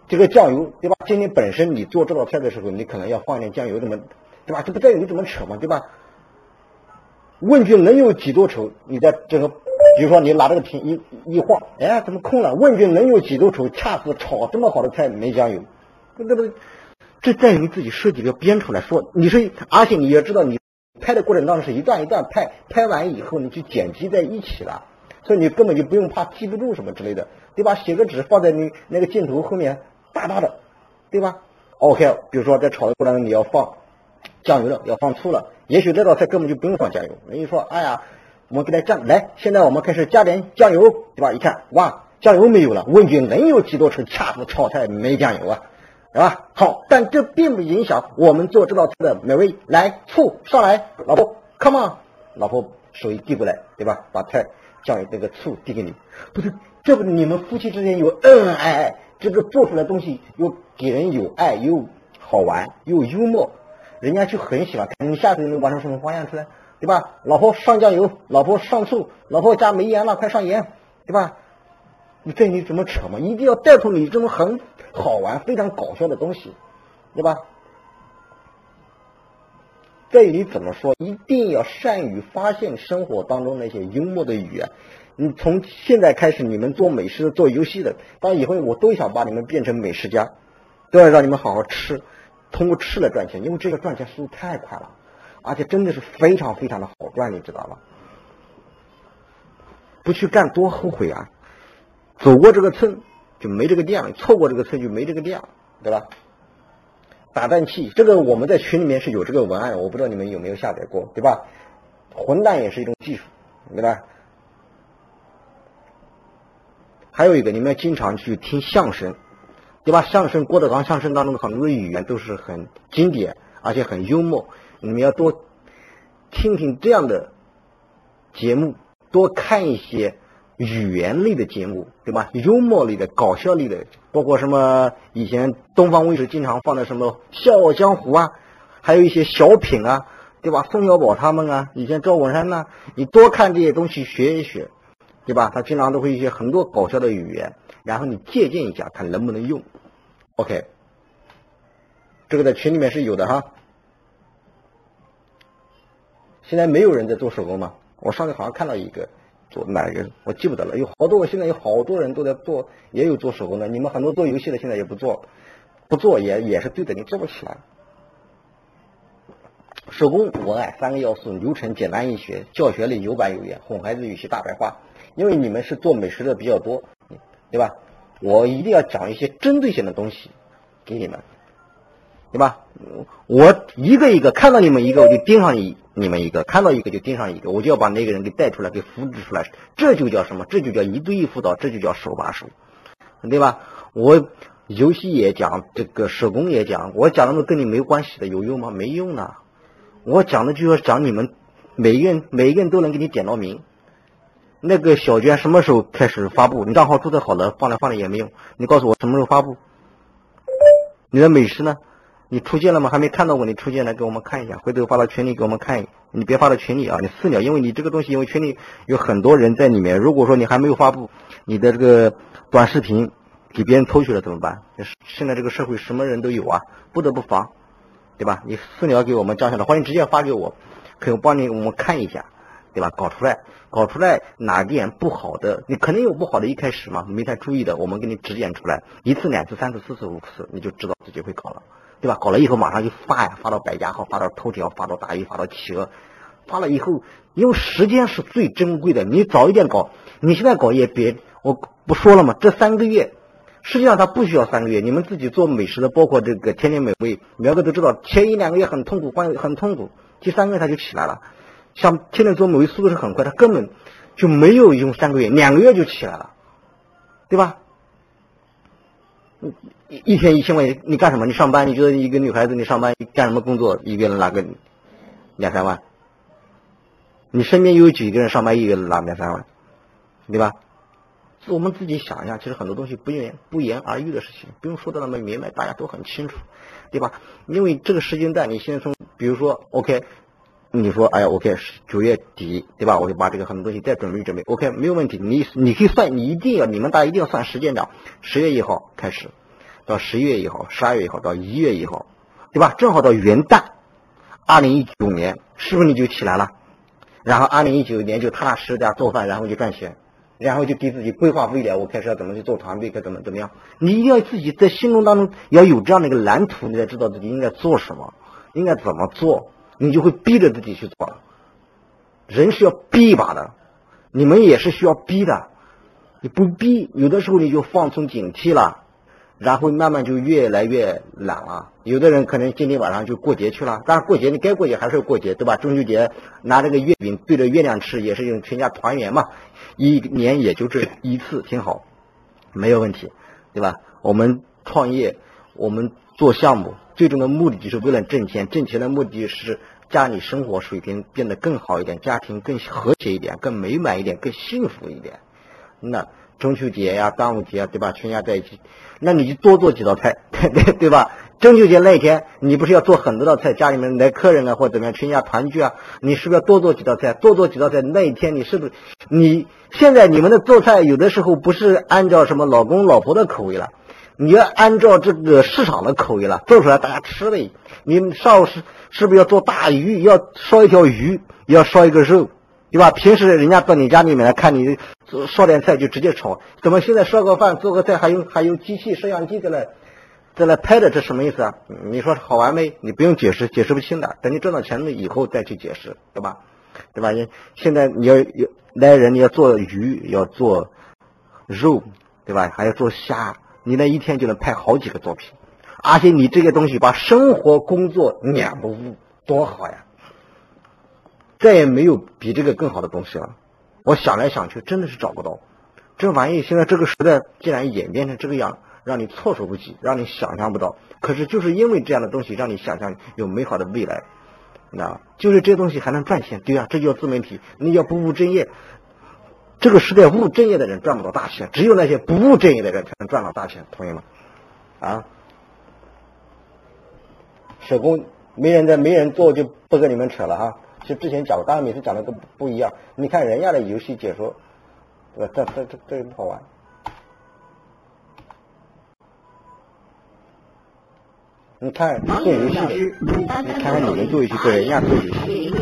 这个酱油，对吧？今天本身你做这道菜的时候，你可能要放一点酱油，怎么，对吧？这不在于你怎么扯吗？对吧？问君能有几多愁？你在这个，比如说你拿这个瓶一一晃，哎，怎么空了？问君能有几多愁？恰似炒这么好的菜没酱油，对不对？这在于你自己设计要编出来说，你是，而且你也知道，你拍的过程当中是一段一段拍，拍完以后你去剪辑在一起了，所以你根本就不用怕记不住什么之类的，对吧？写个纸放在你那个镜头后面，大大的，对吧？OK，比如说在炒的过程中你要放酱油了，要放醋了。也许这道菜根本就不用放酱油。人家说，哎呀，我们给它酱来，现在我们开始加点酱油，对吧？一看，哇，酱油没有了。问君能有几多愁？恰似炒菜没酱油啊，对吧？好，但这并不影响我们做这道菜的美味。来，醋上来，老婆，come on，老婆手一递过来，对吧？把菜酱油那个醋递给你，不是，这不你们夫妻之间有恩恩爱爱，这个做出来东西又给人有爱，又好玩，又幽默。人家就很喜欢看，你下次能玩出什么花样出来，对吧？老婆上酱油，老婆上醋，老婆家没盐了，快上盐，对吧？你这你怎么扯嘛？一定要带出你这种很好玩、非常搞笑的东西，对吧？在于你怎么说，一定要善于发现生活当中那些幽默的语言。你从现在开始，你们做美食、做游戏的，到以后我都想把你们变成美食家，都要让你们好好吃。通过吃来赚钱，因为这个赚钱速度太快了，而且真的是非常非常的好赚，你知道吧？不去干多后悔啊！走过这个村就没这个店了，错过这个村就没这个店了，对吧？打蛋器，这个我们在群里面是有这个文案，我不知道你们有没有下载过，对吧？混蛋也是一种技术，对吧？还有一个，你们要经常去听相声。对吧？相声郭德纲相声当中的很多语言都是很经典，而且很幽默。你们要多听听这样的节目，多看一些语言类的节目，对吧？幽默类的、搞笑类的，包括什么以前东方卫视经常放的什么《笑傲江湖》啊，还有一些小品啊，对吧？宋小宝他们啊，以前赵本山呐，你多看这些东西学一学，对吧？他经常都会一些很多搞笑的语言。然后你借鉴一下，看能不能用。OK，这个在群里面是有的哈。现在没有人在做手工吗？我上次好像看到一个做哪一个？我记不得了。有好多，我现在有好多人都在做，也有做手工的。你们很多做游戏的现在也不做，不做也也是对的，你做不起来。手工文案三个要素：流程简单易学，教学类有板有眼，哄孩子语气大白话。因为你们是做美食的比较多，对吧？我一定要讲一些针对性的东西给你们，对吧？我一个一个看到你们一个，我就盯上你你们一个；看到一个就盯上一个，我就要把那个人给带出来，给复制出来。这就叫什么？这就叫一对一辅导，这就叫手把手，对吧？我游戏也讲，这个手工也讲，我讲的都跟你没关系的，有用吗？没用啊！我讲的就要讲你们每一个人，每一个人都能给你点到名。那个小娟什么时候开始发布？你账号注册好了，放来放来也没用。你告诉我什么时候发布？你的美食呢？你出现了吗？还没看到过，你出现来给我们看一下，回头发到群里给我们看。你别发到群里啊，你私聊，因为你这个东西，因为群里有很多人在里面。如果说你还没有发布你的这个短视频，给别人偷去了怎么办？现在这个社会什么人都有啊，不得不防。对吧？你私聊给我们江小的，欢迎直接发给我，可以帮你我们看一下，对吧？搞出来，搞出来哪点不好的？你肯定有不好的，一开始嘛没太注意的，我们给你指点出来，一次、两次、三次、四次、五次，你就知道自己会搞了，对吧？搞了以后马上就发呀，发到百家号，发到头条，发到大 A，发到企鹅，发了以后，因为时间是最珍贵的，你早一点搞，你现在搞也别，我不说了嘛？这三个月。实际上它不需要三个月，你们自己做美食的，包括这个天天美味，苗哥都知道，前一两个月很痛苦，关很痛苦，第三个月它就起来了。像天天做美味速度是很快，它根本就没有用三个月，两个月就起来了，对吧？一一天一千块钱，你干什么？你上班？你觉得一个女孩子你上班干什么工作？一个人拿个两三万？你身边有几个人上班一个人拿两三万？对吧？我们自己想一下，其实很多东西不言不言而喻的事情，不用说的那么明白，大家都很清楚，对吧？因为这个时间段，你先从，比如说，OK，你说，哎呀，OK，九月底，对吧？我就把这个很多东西再准备准备，OK，没有问题。你你可以算，你一定要，你们大家一定要算时间表，十月一号开始，到十一月一号，十二月一号到一月一号，对吧？正好到元旦，二零一九年，是不是你就起来了？然后二零一九年就踏踏实实的做饭，然后就赚钱。然后就给自己规划未来，我开始要怎么去做团队，该怎么怎么样？你一定要自己在心中当中要有这样的一个蓝图，你才知道自己应该做什么，应该怎么做，你就会逼着自己去做。人是要逼一把的，你们也是需要逼的。你不逼，有的时候你就放松警惕了。然后慢慢就越来越懒了。有的人可能今天晚上就过节去了，但是过节你该过节还是要过节，对吧？中秋节拿这个月饼对着月亮吃，也是用全家团圆嘛。一年也就这一次，挺好，没有问题，对吧？我们创业，我们做项目，最终的目的就是为了挣钱。挣钱的目的是家里生活水平变得更好一点，家庭更和谐一点，更美满一点，更幸福一点。那。中秋节呀，端午节啊，对吧？全家在一起，那你就多做几道菜，对 对吧？中秋节那一天，你不是要做很多道菜，家里面来客人啊，或者怎么样，全家团聚啊，你是不是要多做几道菜？多做几道菜，那一天你是不是？你现在你们的做菜有的时候不是按照什么老公老婆的口味了，你要按照这个市场的口味了，做出来大家吃的。你上午是是不是要做大鱼？要烧一条鱼，要烧一个肉。对吧？平时人家到你家里面来看你烧点菜就直接炒，怎么现在烧个饭做个菜还用还用机器摄像机在那在那拍的？这什么意思啊？你说好玩没？你不用解释，解释不清的。等你赚到钱了以后再去解释，对吧？对吧？现在你要要来人，你要做鱼，要做肉，对吧？还要做虾，你那一天就能拍好几个作品，而且你这些东西把生活工作两不误，多好呀！再也没有比这个更好的东西了。我想来想去，真的是找不到。这玩意现在这个时代竟然演变成这个样，让你措手不及，让你想象不到。可是就是因为这样的东西，让你想象有美好的未来。那就是这东西还能赚钱，对啊，这叫自媒体。你要不务正业，这个时代务正业的人赚不到大钱，只有那些不务正业的人才能赚到大钱，同意吗。啊，手工没人在，没人做，就不跟你们扯了啊。就之前讲，当然每次讲的都不一样。你看人家的游戏解说，对吧？这这这这不好玩。你看做游戏的，你看看你们做游戏跟人家做游戏，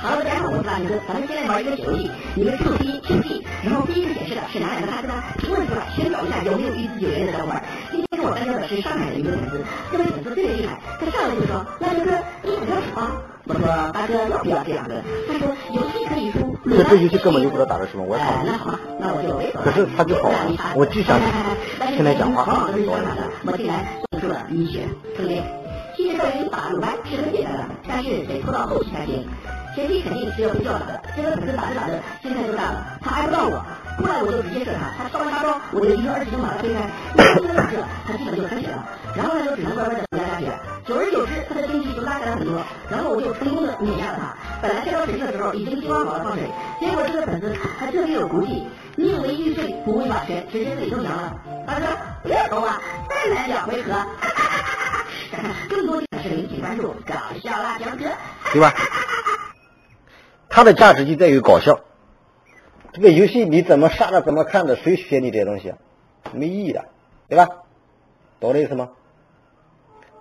好，大家好，我是大哥，咱们现在玩一个小游戏，你们输入 C Q G，然后第一个显示的。是哪两个大字呢？评论出来先找一下有没有与自己有缘的。小伙伴。今天跟我单挑的。是上海的。一个粉丝，这位粉丝特别厉害，他上来就说：“大哥，你股票手啊？”我说：“大哥，要不要这样的？”他说：“游戏可以输。”这这游戏根本就不知道打的什么，我也哎，那操。好吧，那我就。可是他就好玩，我就想听他讲话。往往都是这样的，我竟然送出了医学分裂。其实个人把鲁班是很简单的，但是得拖到后期才行。前期肯定是要被教导的，这个粉丝打着打着心态就大了，他挨不到我，过来我就直接射他，他烧完大招，我就一个二技能把他推开，一个打射，他基本就残血了，然后他就只能乖乖的压下去，久而久之他的经济就拉下来很多，然后我就成功的碾压了他。本来这招使劲的时候已经计划好了放水，结果这个粉丝还特别有骨气，宁为玉碎不为瓦全，直接自己投降了。他说不要投啊，再来两回合。更多精彩视频，请关注搞笑辣椒哥。对吧？它的价值就在于搞笑。这个游戏你怎么杀的，怎么看的，谁学你这些东西啊？没意义的，对吧？懂我意思吗？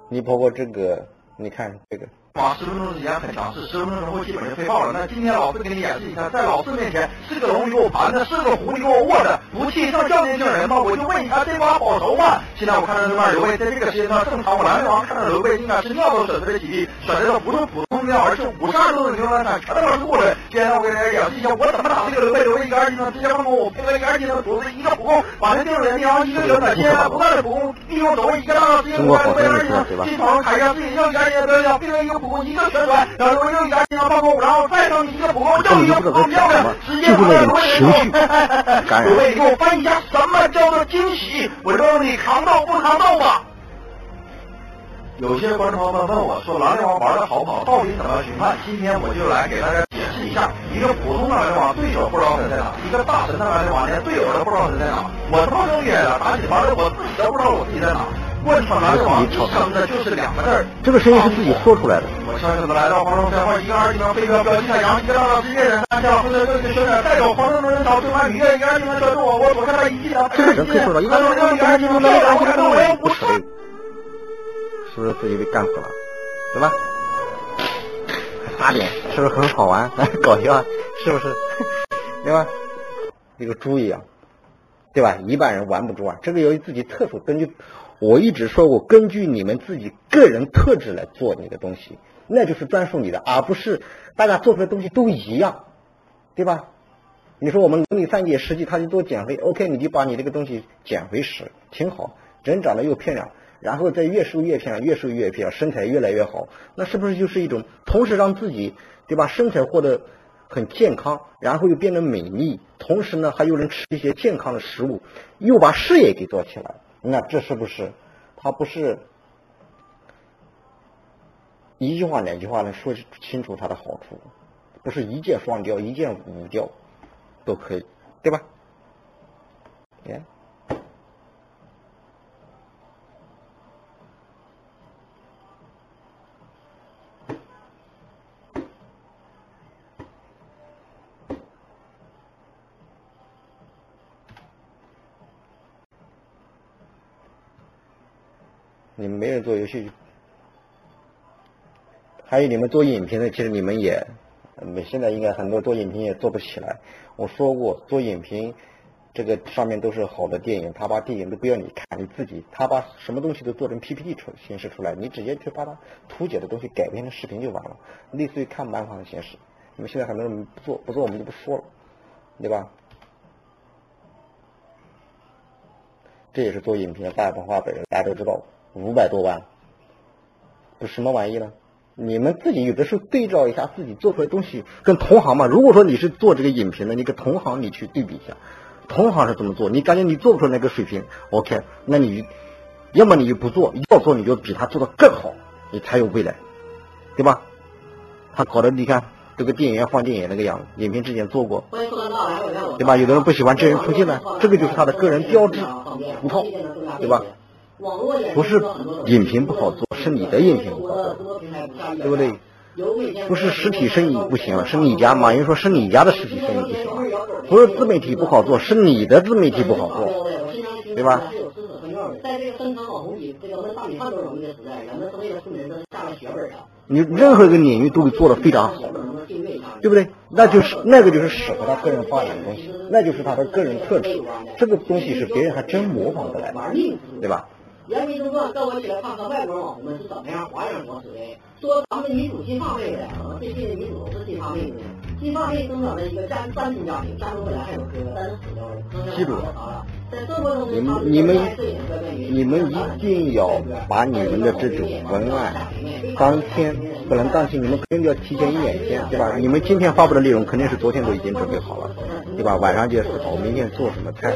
你包括这个，你看这个，哇，十分钟的时间很强势，十分钟之后基本就飞爆了。那今天老师给你演示一下，在老师面前是个龙给我盘着，是个虎给我卧着，不气上叫年轻人吗？我就问一下，这把好熟吗？现在我看到对面刘备，在这个世界上正常，我蓝王看到刘备竟然是尿都舍不得起，甩的不是普通尿，而是五十二度的牛栏杆，全都是过来。今天我给大家演示一下，我怎么打这个刘备，刘备一个二技能直接放过我，配合一个二技能组织一个普攻，把这定住原地，然后一个扭转切，不断的普攻，利用走位一个大招直接过来刘备二技能，进场砍下自己又一个二技能得掉，并一个普攻一个旋转，然后又一个二技能放过，然后再上一个普攻，又一个普攻，漂亮，直接把刘备情绪感染刘备，给我翻一下什么叫做惊喜？我告诉你，扛到不扛到吧？有些观众朋友们问我说：“蓝联王玩的好不好？到底怎么评判？”今天我就来给大家解释一下，一个普通的蓝联王对手不知道他在哪，一个大神的蓝联王连队友都不知道他在哪。我他妈更远了，打起团来我自己都不知道我自己在哪。贯穿蓝联王一生的就是两个字儿，这个声音是自己说出来的。我悄悄的来到黄忠山后，一个二技能飞镖标记太阳，一个直接人三跳，或者这个旋转带走黄忠的人潮，对方愉悦，一个二技能拴住我，我躲开他一技能，这个人可以做到一个二技能，一个二技能，我看到我要不不是的，是不是自己被干死了？对吧？打脸是不是很好玩？搞笑啊，是不是？对吧？这个猪一样，对吧？一般人玩不住啊。这个由于自己特殊，根据我一直说我，根据你们自己个人特质来做你的东西，那就是专属你的，而不是大家做出来的东西都一样，对吧？你说我们农历三节实际他就做减肥，OK，你就把你这个东西减回十，挺好，人长得又漂亮，然后再越瘦越漂亮，越瘦越漂亮，身材越来越好，那是不是就是一种同时让自己对吧身材获得很健康，然后又变得美丽，同时呢还有能吃一些健康的食物，又把事业给做起来，那这是不是他不是一句话两句话能说清楚它的好处？不是一箭双雕，一箭五雕都可以，对吧？哎，人做游戏，还有你们做影评的，其实你们也，呃现在应该很多做影评也做不起来。我说过，做影评这个上面都是好的电影，他把电影都不要你看，你自己他把什么东西都做成 PPT 出形式出来，你直接去把它图解的东西改编成视频就完了，类似于看漫画的形式。你们现在很多人不做，不做我们就不说了，对吧？这也是做影评的大鹏画本人，大家都知道，五百多万，这什么玩意呢？你们自己有的时候对照一下自己做出来的东西跟同行嘛。如果说你是做这个影评的，你跟同行你去对比一下，同行是怎么做，你感觉你做不出那个水平，OK，那你要么你就不做，要做你就比他做的更好，你才有未来，对吧？他搞的你看这个电影院放电影那个样子，影评之前做过，对吧？有的人不喜欢真人出镜呢，这个就是他的个人标志符号，对吧？不是影评不好做，是你的影评不好做，对不对？不是实体生意不行，是你家马云说是你家的实体生意不行，不是自媒体不好做，是你的自媒体不好做，对吧？在这个分成网红体、这个焖大米饭都容易的时代，人们所有的素人都下了血本的。你任何一个领域都做得非常好，对不对？那就是那个就是适合他个人发展的东西，那就是他的个人特质。这个东西是别人还真模仿不来的，对吧？言归正传，跟我一起来看看外国网红们是怎么样发扬光施的。说咱们女主金发妹的，可能最近的女主都是金发妹的。金发妹生长在一个家单亲家庭，家中本来还有哥，但是死掉了。记住了，在生活中你们你们你们一定要把你们的这种文案当天不能当天，你们肯定要提前一两天，对吧？你们今天发布的内容肯定是昨天都已经准备好了，对吧？晚上就要思考明天做什么菜，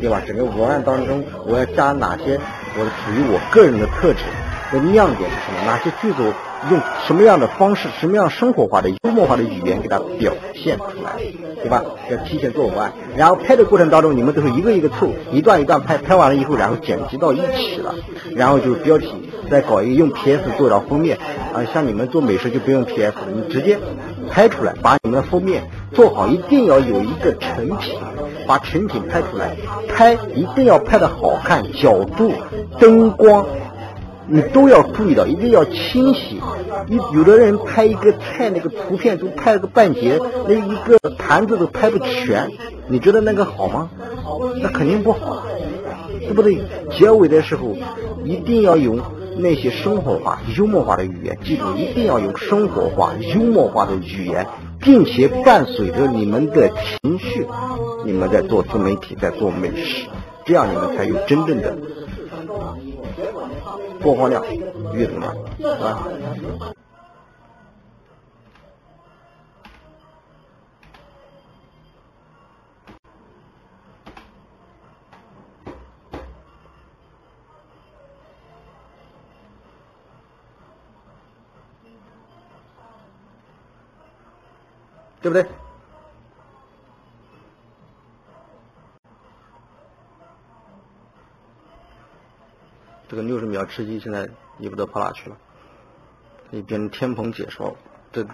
对吧？整个文案当中我要加哪些我属于我个人的特质。的亮点是什么？哪些句子用什么样的方式、什么样生活化的、幽默化的语言给它表现出来，对吧？要提前做文案，然后拍的过程当中，你们都是一个一个凑，一段一段拍，拍完了以后，然后剪辑到一起了，然后就是标题，再搞一个用 PS 做到封面啊。像你们做美食就不用 PS，了你直接拍出来，把你们的封面做好，一定要有一个成品，把成品拍出来，拍一定要拍的好看，角度、灯光。你都要注意到，一定要清晰。你有的人拍一个菜，那个图片都拍了个半截，那一个盘子都拍不全，你觉得那个好吗？那肯定不好，对不对？结尾的时候一定要用那些生活化、幽默化的语言，记住，一定要用生活化、幽默化的语言，并且伴随着你们的情绪，你们在做自媒体，在做美食，这样你们才有真正的。播放量阅读量啊，对不对？这个六十秒吃鸡现在也不知道跑哪去了，也变成天蓬解说，这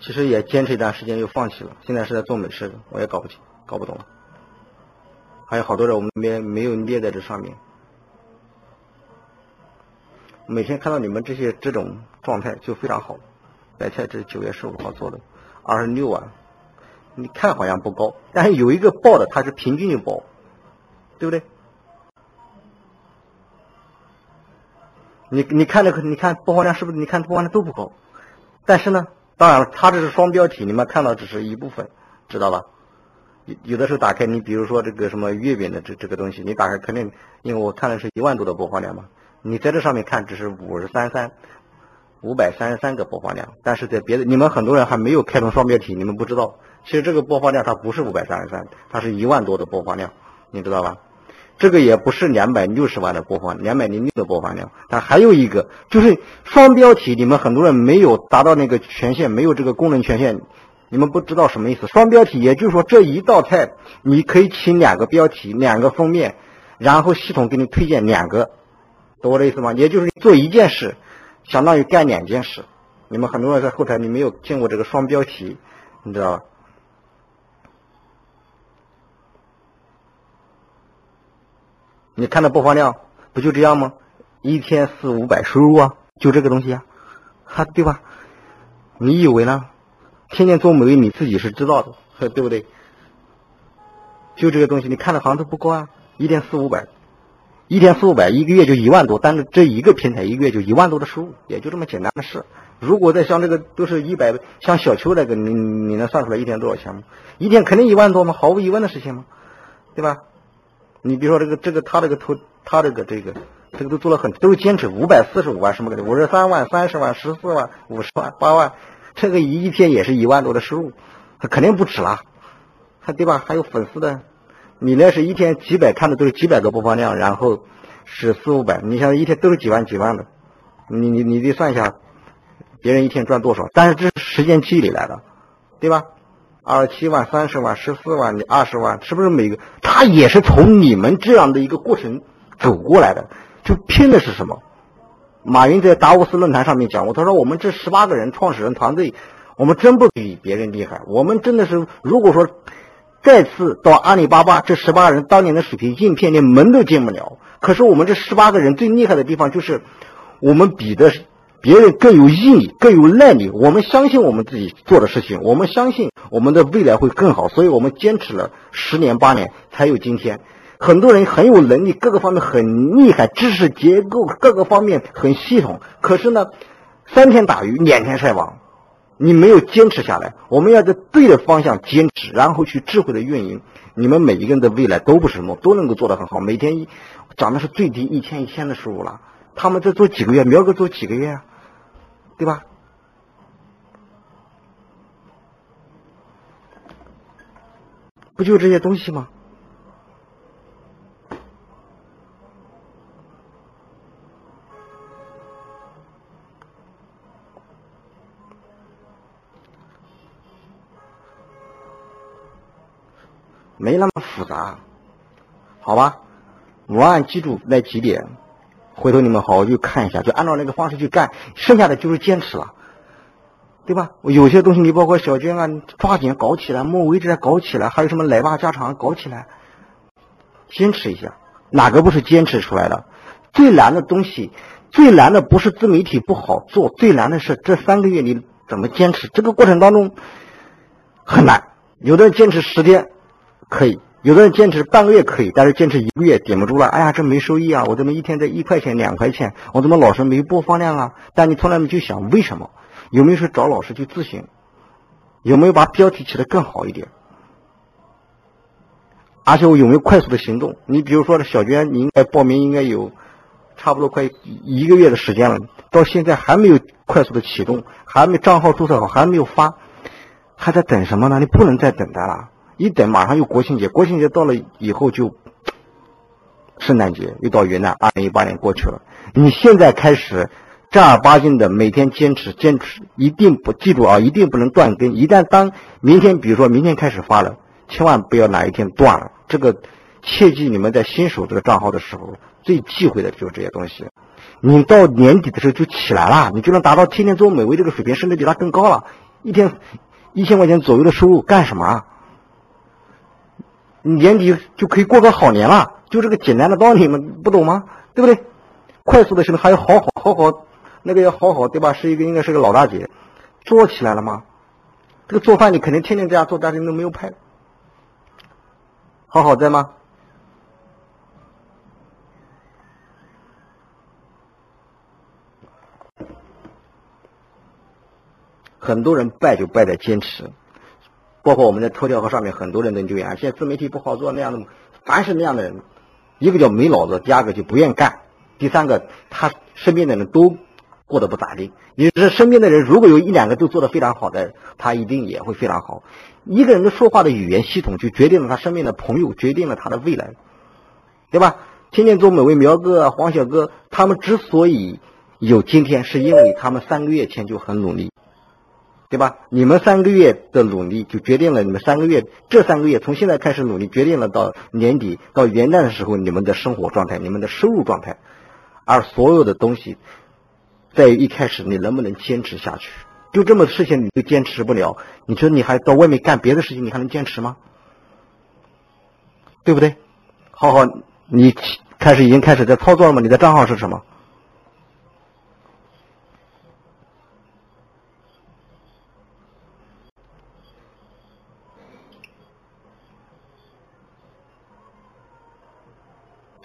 其实也坚持一段时间又放弃了，现在是在做美食，我也搞不清，搞不懂了。还有好多人我们没没有列在这上面，每天看到你们这些这种状态就非常好。白菜这是九月十五号做的，二十六万，你看好像不高，但是有一个报的它是平均就报，对不对？你你看那个，你看播放量是不是？你看播放量都不高，但是呢，当然了，它这是双标题，你们看到只是一部分，知道吧？有有的时候打开，你比如说这个什么月饼的这这个东西，你打开肯定，因为我看的是一万多的播放量嘛，你在这上面看只是五十三三，五百三十三个播放量，但是在别的，你们很多人还没有开通双标题，你们不知道，其实这个播放量它不是五百三十三，它是一万多的播放量，你知道吧？这个也不是两百六十万的播放，两百零六的播放量。但还有一个就是双标题，你们很多人没有达到那个权限，没有这个功能权限，你们不知道什么意思。双标题也就是说这一道菜你可以起两个标题，两个封面，然后系统给你推荐两个，懂我的意思吗？也就是做一件事，相当于干两件事。你们很多人在后台你没有见过这个双标题，你知道吧？你看的播放量不就这样吗？一天四五百收入啊，就这个东西啊，哈，对吧？你以为呢？天天做美你自己是知道的，对不对？就这个东西，你看的好像都不高啊，一天四五百，一天四五百，一个月就一万多，但是这一个平台一个月就一万多的收入，也就这么简单的事。如果再像这个都是一百，像小邱那个，你你能算出来一天多少钱吗？一天肯定一万多吗？毫无疑问的事情吗？对吧？你比如说这个这个他这个图他这个这个这个都做了很都坚持五百四十五万什么的五十三万三十万十四万五十万八万这个一一天也是一万多的收入，他肯定不止啦，他对吧？还有粉丝的，你那是一天几百看的都是几百个播放量，然后是四五百，你像一天都是几万几万的，你你你得算一下，别人一天赚多少？但是这是时间积累来的，对吧？二十七万、三十万、十四万、你二十万，是不是每个他也是从你们这样的一个过程走过来的？就拼的是什么？马云在达沃斯论坛上面讲过，他说我们这十八个人创始人团队，我们真不比别人厉害，我们真的是如果说再次到阿里巴巴，这十八人当年的水平，应聘连门都进不了。可是我们这十八个人最厉害的地方就是，我们比的别人更有毅力，更有耐力。我们相信我们自己做的事情，我们相信我们的未来会更好，所以我们坚持了十年八年，才有今天。很多人很有能力，各个方面很厉害，知识结构各个方面很系统，可是呢，三天打鱼两天晒网，你没有坚持下来。我们要在对的方向坚持，然后去智慧的运营。你们每一个人的未来都不是梦，都能够做得很好。每天一涨的是最低一千一千的收入了，他们在做几个月，苗哥做几个月啊，对吧？不就这些东西吗？没那么复杂，好吧？文案记住那几点，回头你们好好去看一下，就按照那个方式去干，剩下的就是坚持了，对吧？有些东西你包括小娟啊，抓紧搞起来，莫为之搞起来，还有什么奶爸家常搞起来，坚持一下，哪个不是坚持出来的？最难的东西，最难的不是自媒体不好做，最难的是这三个月你怎么坚持？这个过程当中很难，有的人坚持十天。可以，有的人坚持半个月可以，但是坚持一个月顶不住了。哎呀，这没收益啊！我怎么一天在一块钱、两块钱？我怎么老是没播放量啊？但你从来没去想为什么？有没有去找老师去咨询？有没有把标题起得更好一点？而且我有没有快速的行动？你比如说，小娟，你应该报名应该有差不多快一个月的时间了，到现在还没有快速的启动，还没账号注册好，还没有发，还在等什么呢？你不能再等待了。一等马上又国庆节，国庆节到了以后就圣诞节，又到元旦，二零一八年过去了。你现在开始正儿八经的每天坚持，坚持一定不记住啊，一定不能断更。一旦当明天，比如说明天开始发了，千万不要哪一天断了。这个切记，你们在新手这个账号的时候，最忌讳的就是这些东西。你到年底的时候就起来了，你就能达到天天做美味这个水平，甚至比他更高了。一天一千块钱左右的收入，干什么？年底就可以过个好年了，就这个简单的道理，你们不懂吗？对不对？快速的时候还要好好好好，那个要好好，对吧？是一个应该是个老大姐，做起来了吗？这个做饭你肯定天天在家做，但是你都没有拍，好好在吗？很多人败就败在坚持。包括我们在头条和上面很多人都留言，现在自媒体不好做那样的，凡是那样的人，一个叫没脑子，第二个就不愿干，第三个他身边的人都过得不咋地。也是身边的人如果有一两个都做得非常好的，他一定也会非常好。一个人的说话的语言系统就决定了他身边的朋友，决定了他的未来，对吧？天天做美味苗哥、黄小哥，他们之所以有今天，是因为他们三个月前就很努力。对吧？你们三个月的努力就决定了你们三个月，这三个月从现在开始努力，决定了到年底到元旦的时候你们的生活状态、你们的收入状态。而所有的东西，在于一开始你能不能坚持下去？就这么事情你都坚持不了，你说你还到外面干别的事情，你还能坚持吗？对不对？好好，你开始已经开始在操作了吗？你的账号是什么？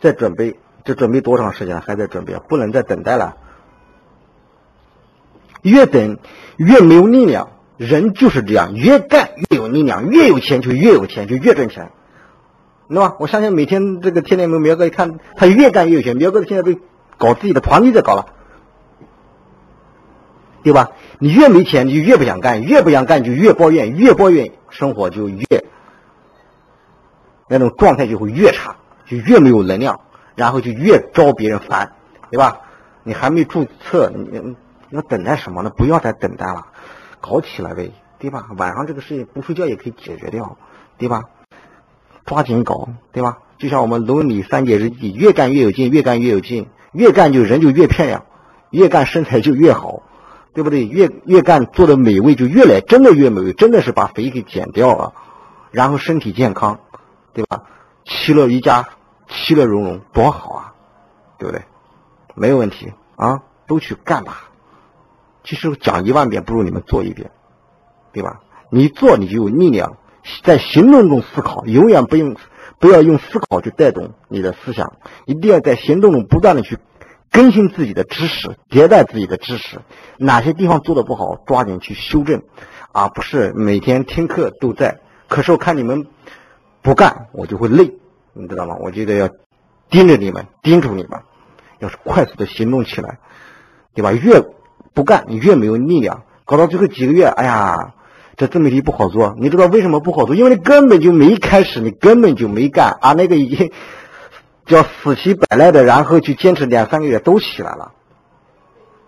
在准备，这准备多长时间了？还在准备，不能再等待了。越等越没有力量，人就是这样，越干越有力量，越有钱就越有钱，就越挣钱，对吧？我相信每天这个天天苗苗哥一看，他越干越有钱。苗哥现在都搞自己的团队在搞了，对吧？你越没钱，你就越不想干，越不想干就越抱怨，越抱怨生活就越那种状态就会越差。就越没有能量，然后就越招别人烦，对吧？你还没注册，你要等待什么呢？不要再等待了，搞起来呗，对吧？晚上这个事情不睡觉也可以解决掉，对吧？抓紧搞，对吧？就像我们龙里三姐日记，越干越有劲，越干越有劲，越干就人就越漂亮，越干身材就越好，对不对？越越干做的美味就越来真的越美味，真的是把肥给减掉了。然后身体健康，对吧？其乐一家，其乐融融，多好啊，对不对？没有问题啊，都去干吧。其实讲一万遍不如你们做一遍，对吧？你做你就有力量，在行动中思考，永远不用不要用思考去带动你的思想，一定要在行动中不断的去更新自己的知识，迭代自己的知识。哪些地方做的不好，抓紧去修正，而不是每天听课都在。可是我看你们不干，我就会累，你知道吗？我觉得要盯着你们，盯住你们，要是快速的行动起来，对吧？越不干，你越没有力量，搞到最后几个月，哎呀，这自媒体不好做。你知道为什么不好做？因为你根本就没开始，你根本就没干，啊，那个已经叫死乞白赖的，然后去坚持两三个月都起来了。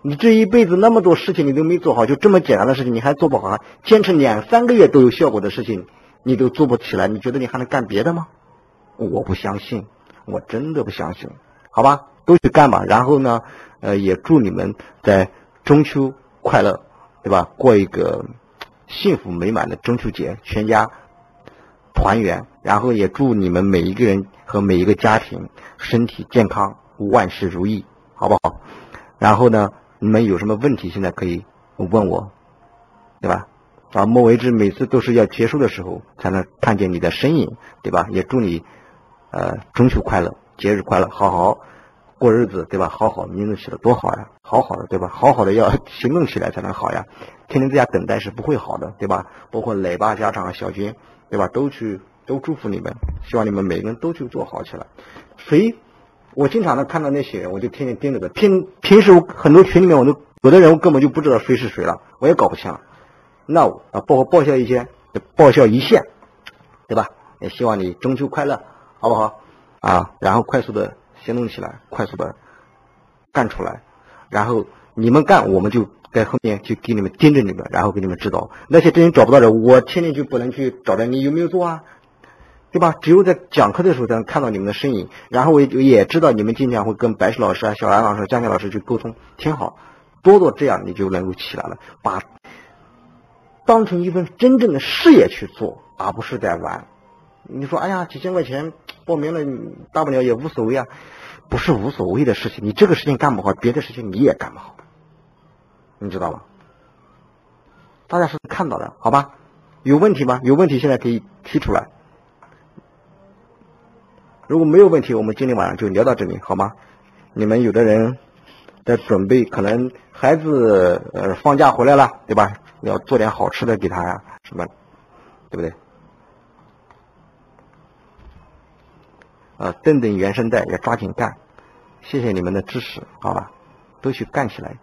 你这一辈子那么多事情你都没做好，就这么简单的事情你还做不好，坚持两三个月都有效果的事情你都做不起来，你觉得你还能干别的吗？我不相信，我真的不相信。好吧，都去干吧。然后呢，呃，也祝你们在。中秋快乐，对吧？过一个幸福美满的中秋节，全家团圆。然后也祝你们每一个人和每一个家庭身体健康，万事如意，好不好？然后呢，你们有什么问题，现在可以问我，对吧？啊，莫为之每次都是要结束的时候才能看见你的身影，对吧？也祝你呃中秋快乐，节日快乐，好好。过日子对吧？好好名字起的多好呀，好好的对吧？好好的要行动起来才能好呀，天天在家等待是不会好的对吧？包括奶爸家长小军对吧？都去都祝福你们，希望你们每个人都去做好起来。谁？我经常能看到那些人，我就天天盯着的。平平时我很多群里面我都有的人我根本就不知道谁是谁了，我也搞不清了。那我啊报报效一些，报效一线，对吧？也希望你中秋快乐，好不好？啊，然后快速的。行动起来，快速的干出来，然后你们干，我们就在后面去给你们盯着你们，然后给你们指导。那些真人找不到人，我天天就不能去找着你有没有做啊？对吧？只有在讲课的时候才能看到你们的身影，然后我也知道你们经常会跟白石老师啊、小安老师、江江老师去沟通，挺好，多多这样你就能够起来了，把当成一份真正的事业去做，而不是在玩。你说，哎呀，几千块钱报名了，大不了也无所谓啊，不是无所谓的事情。你这个事情干不好，别的事情你也干不好，你知道吗？大家是看到的，好吧？有问题吗？有问题现在可以提出来。如果没有问题，我们今天晚上就聊到这里，好吗？你们有的人在准备，可能孩子呃放假回来了，对吧？要做点好吃的给他呀，什么，对不对？呃，等等原生代要抓紧干，谢谢你们的支持，好吧，都去干起来。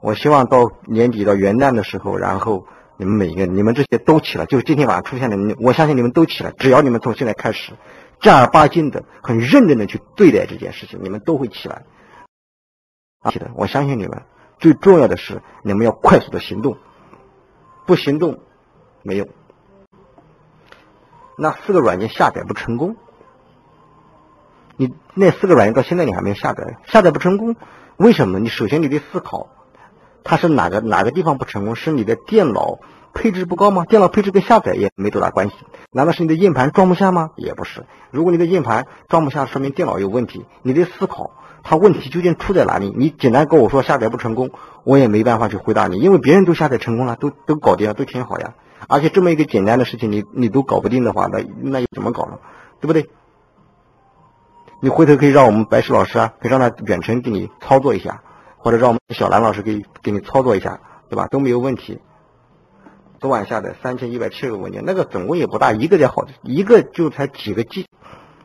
我希望到年底到元旦的时候，然后你们每一个你们这些都起来，就今天晚上出现的，我相信你们都起来。只要你们从现在开始正儿八经的、很认真的去对待这件事情，你们都会起来。啊起的，我相信你们。最重要的是，你们要快速的行动，不行动没用。那四个软件下载不成功，你那四个软件到现在你还没有下载，下载不成功，为什么？你首先你得思考，它是哪个哪个地方不成功？是你的电脑配置不高吗？电脑配置跟下载也没多大关系。难道是你的硬盘装不下吗？也不是。如果你的硬盘装不下，说明电脑有问题。你得思考，它问题究竟出在哪里？你简单跟我说下载不成功，我也没办法去回答你，因为别人都下载成功了，都都搞定了，都挺好呀。而且这么一个简单的事情，你你都搞不定的话，那那又怎么搞呢？对不对？你回头可以让我们白石老师啊，可以让他远程给你操作一下，或者让我们小兰老师给给你操作一下，对吧？都没有问题。昨晚下载三千一百七十个文件，那个总共也不大，一个就好，一个就才几个 G，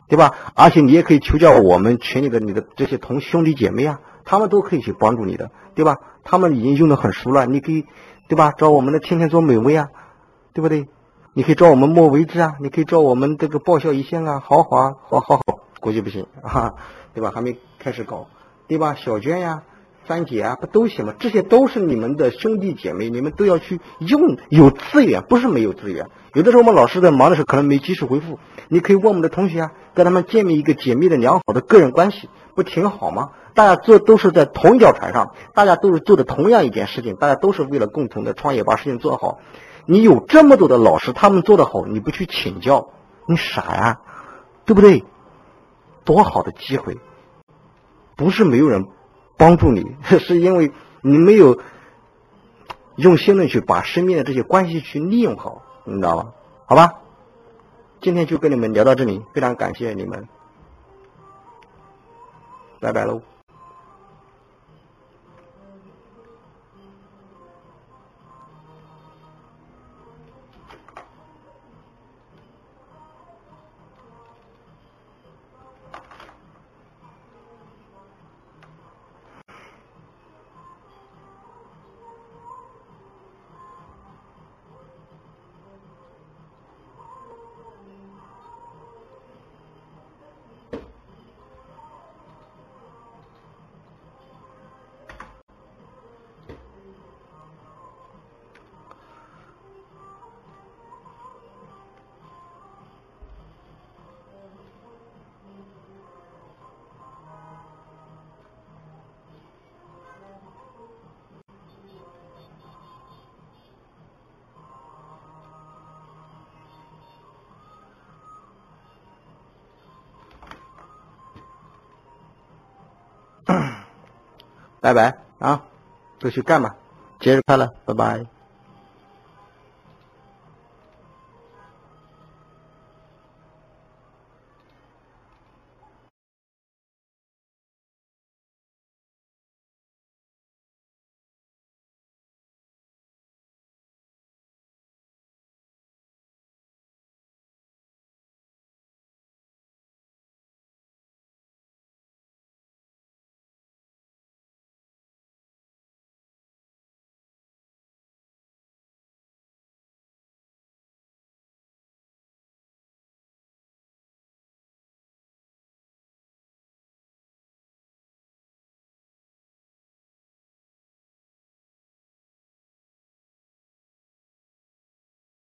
对吧？而且你也可以求教我们群里的你的这些同兄弟姐妹啊，他们都可以去帮助你的，对吧？他们已经用的很熟了，你可以，对吧？找我们的天天做美味啊。对不对？你可以找我们莫为之啊，你可以找我们这个报销一线啊，豪华，好好好，估计不行啊，对吧？还没开始搞，对吧？小娟呀，三姐啊，不都行吗？这些都是你们的兄弟姐妹，你们都要去用，有资源不是没有资源。有的时候我们老师在忙的时候可能没及时回复，你可以问我们的同学啊，跟他们建立一个紧密的良好的个人关系，不挺好吗？大家做都是在同一条船上，大家都是做的同样一件事情，大家都是为了共同的创业把事情做好。你有这么多的老师，他们做的好，你不去请教，你傻呀，对不对？多好的机会，不是没有人帮助你，是因为你没有用心的去把身边的这些关系去利用好，你知道吗？好吧，今天就跟你们聊到这里，非常感谢你们，拜拜喽。拜拜啊，都去干吧，节日快乐，拜拜。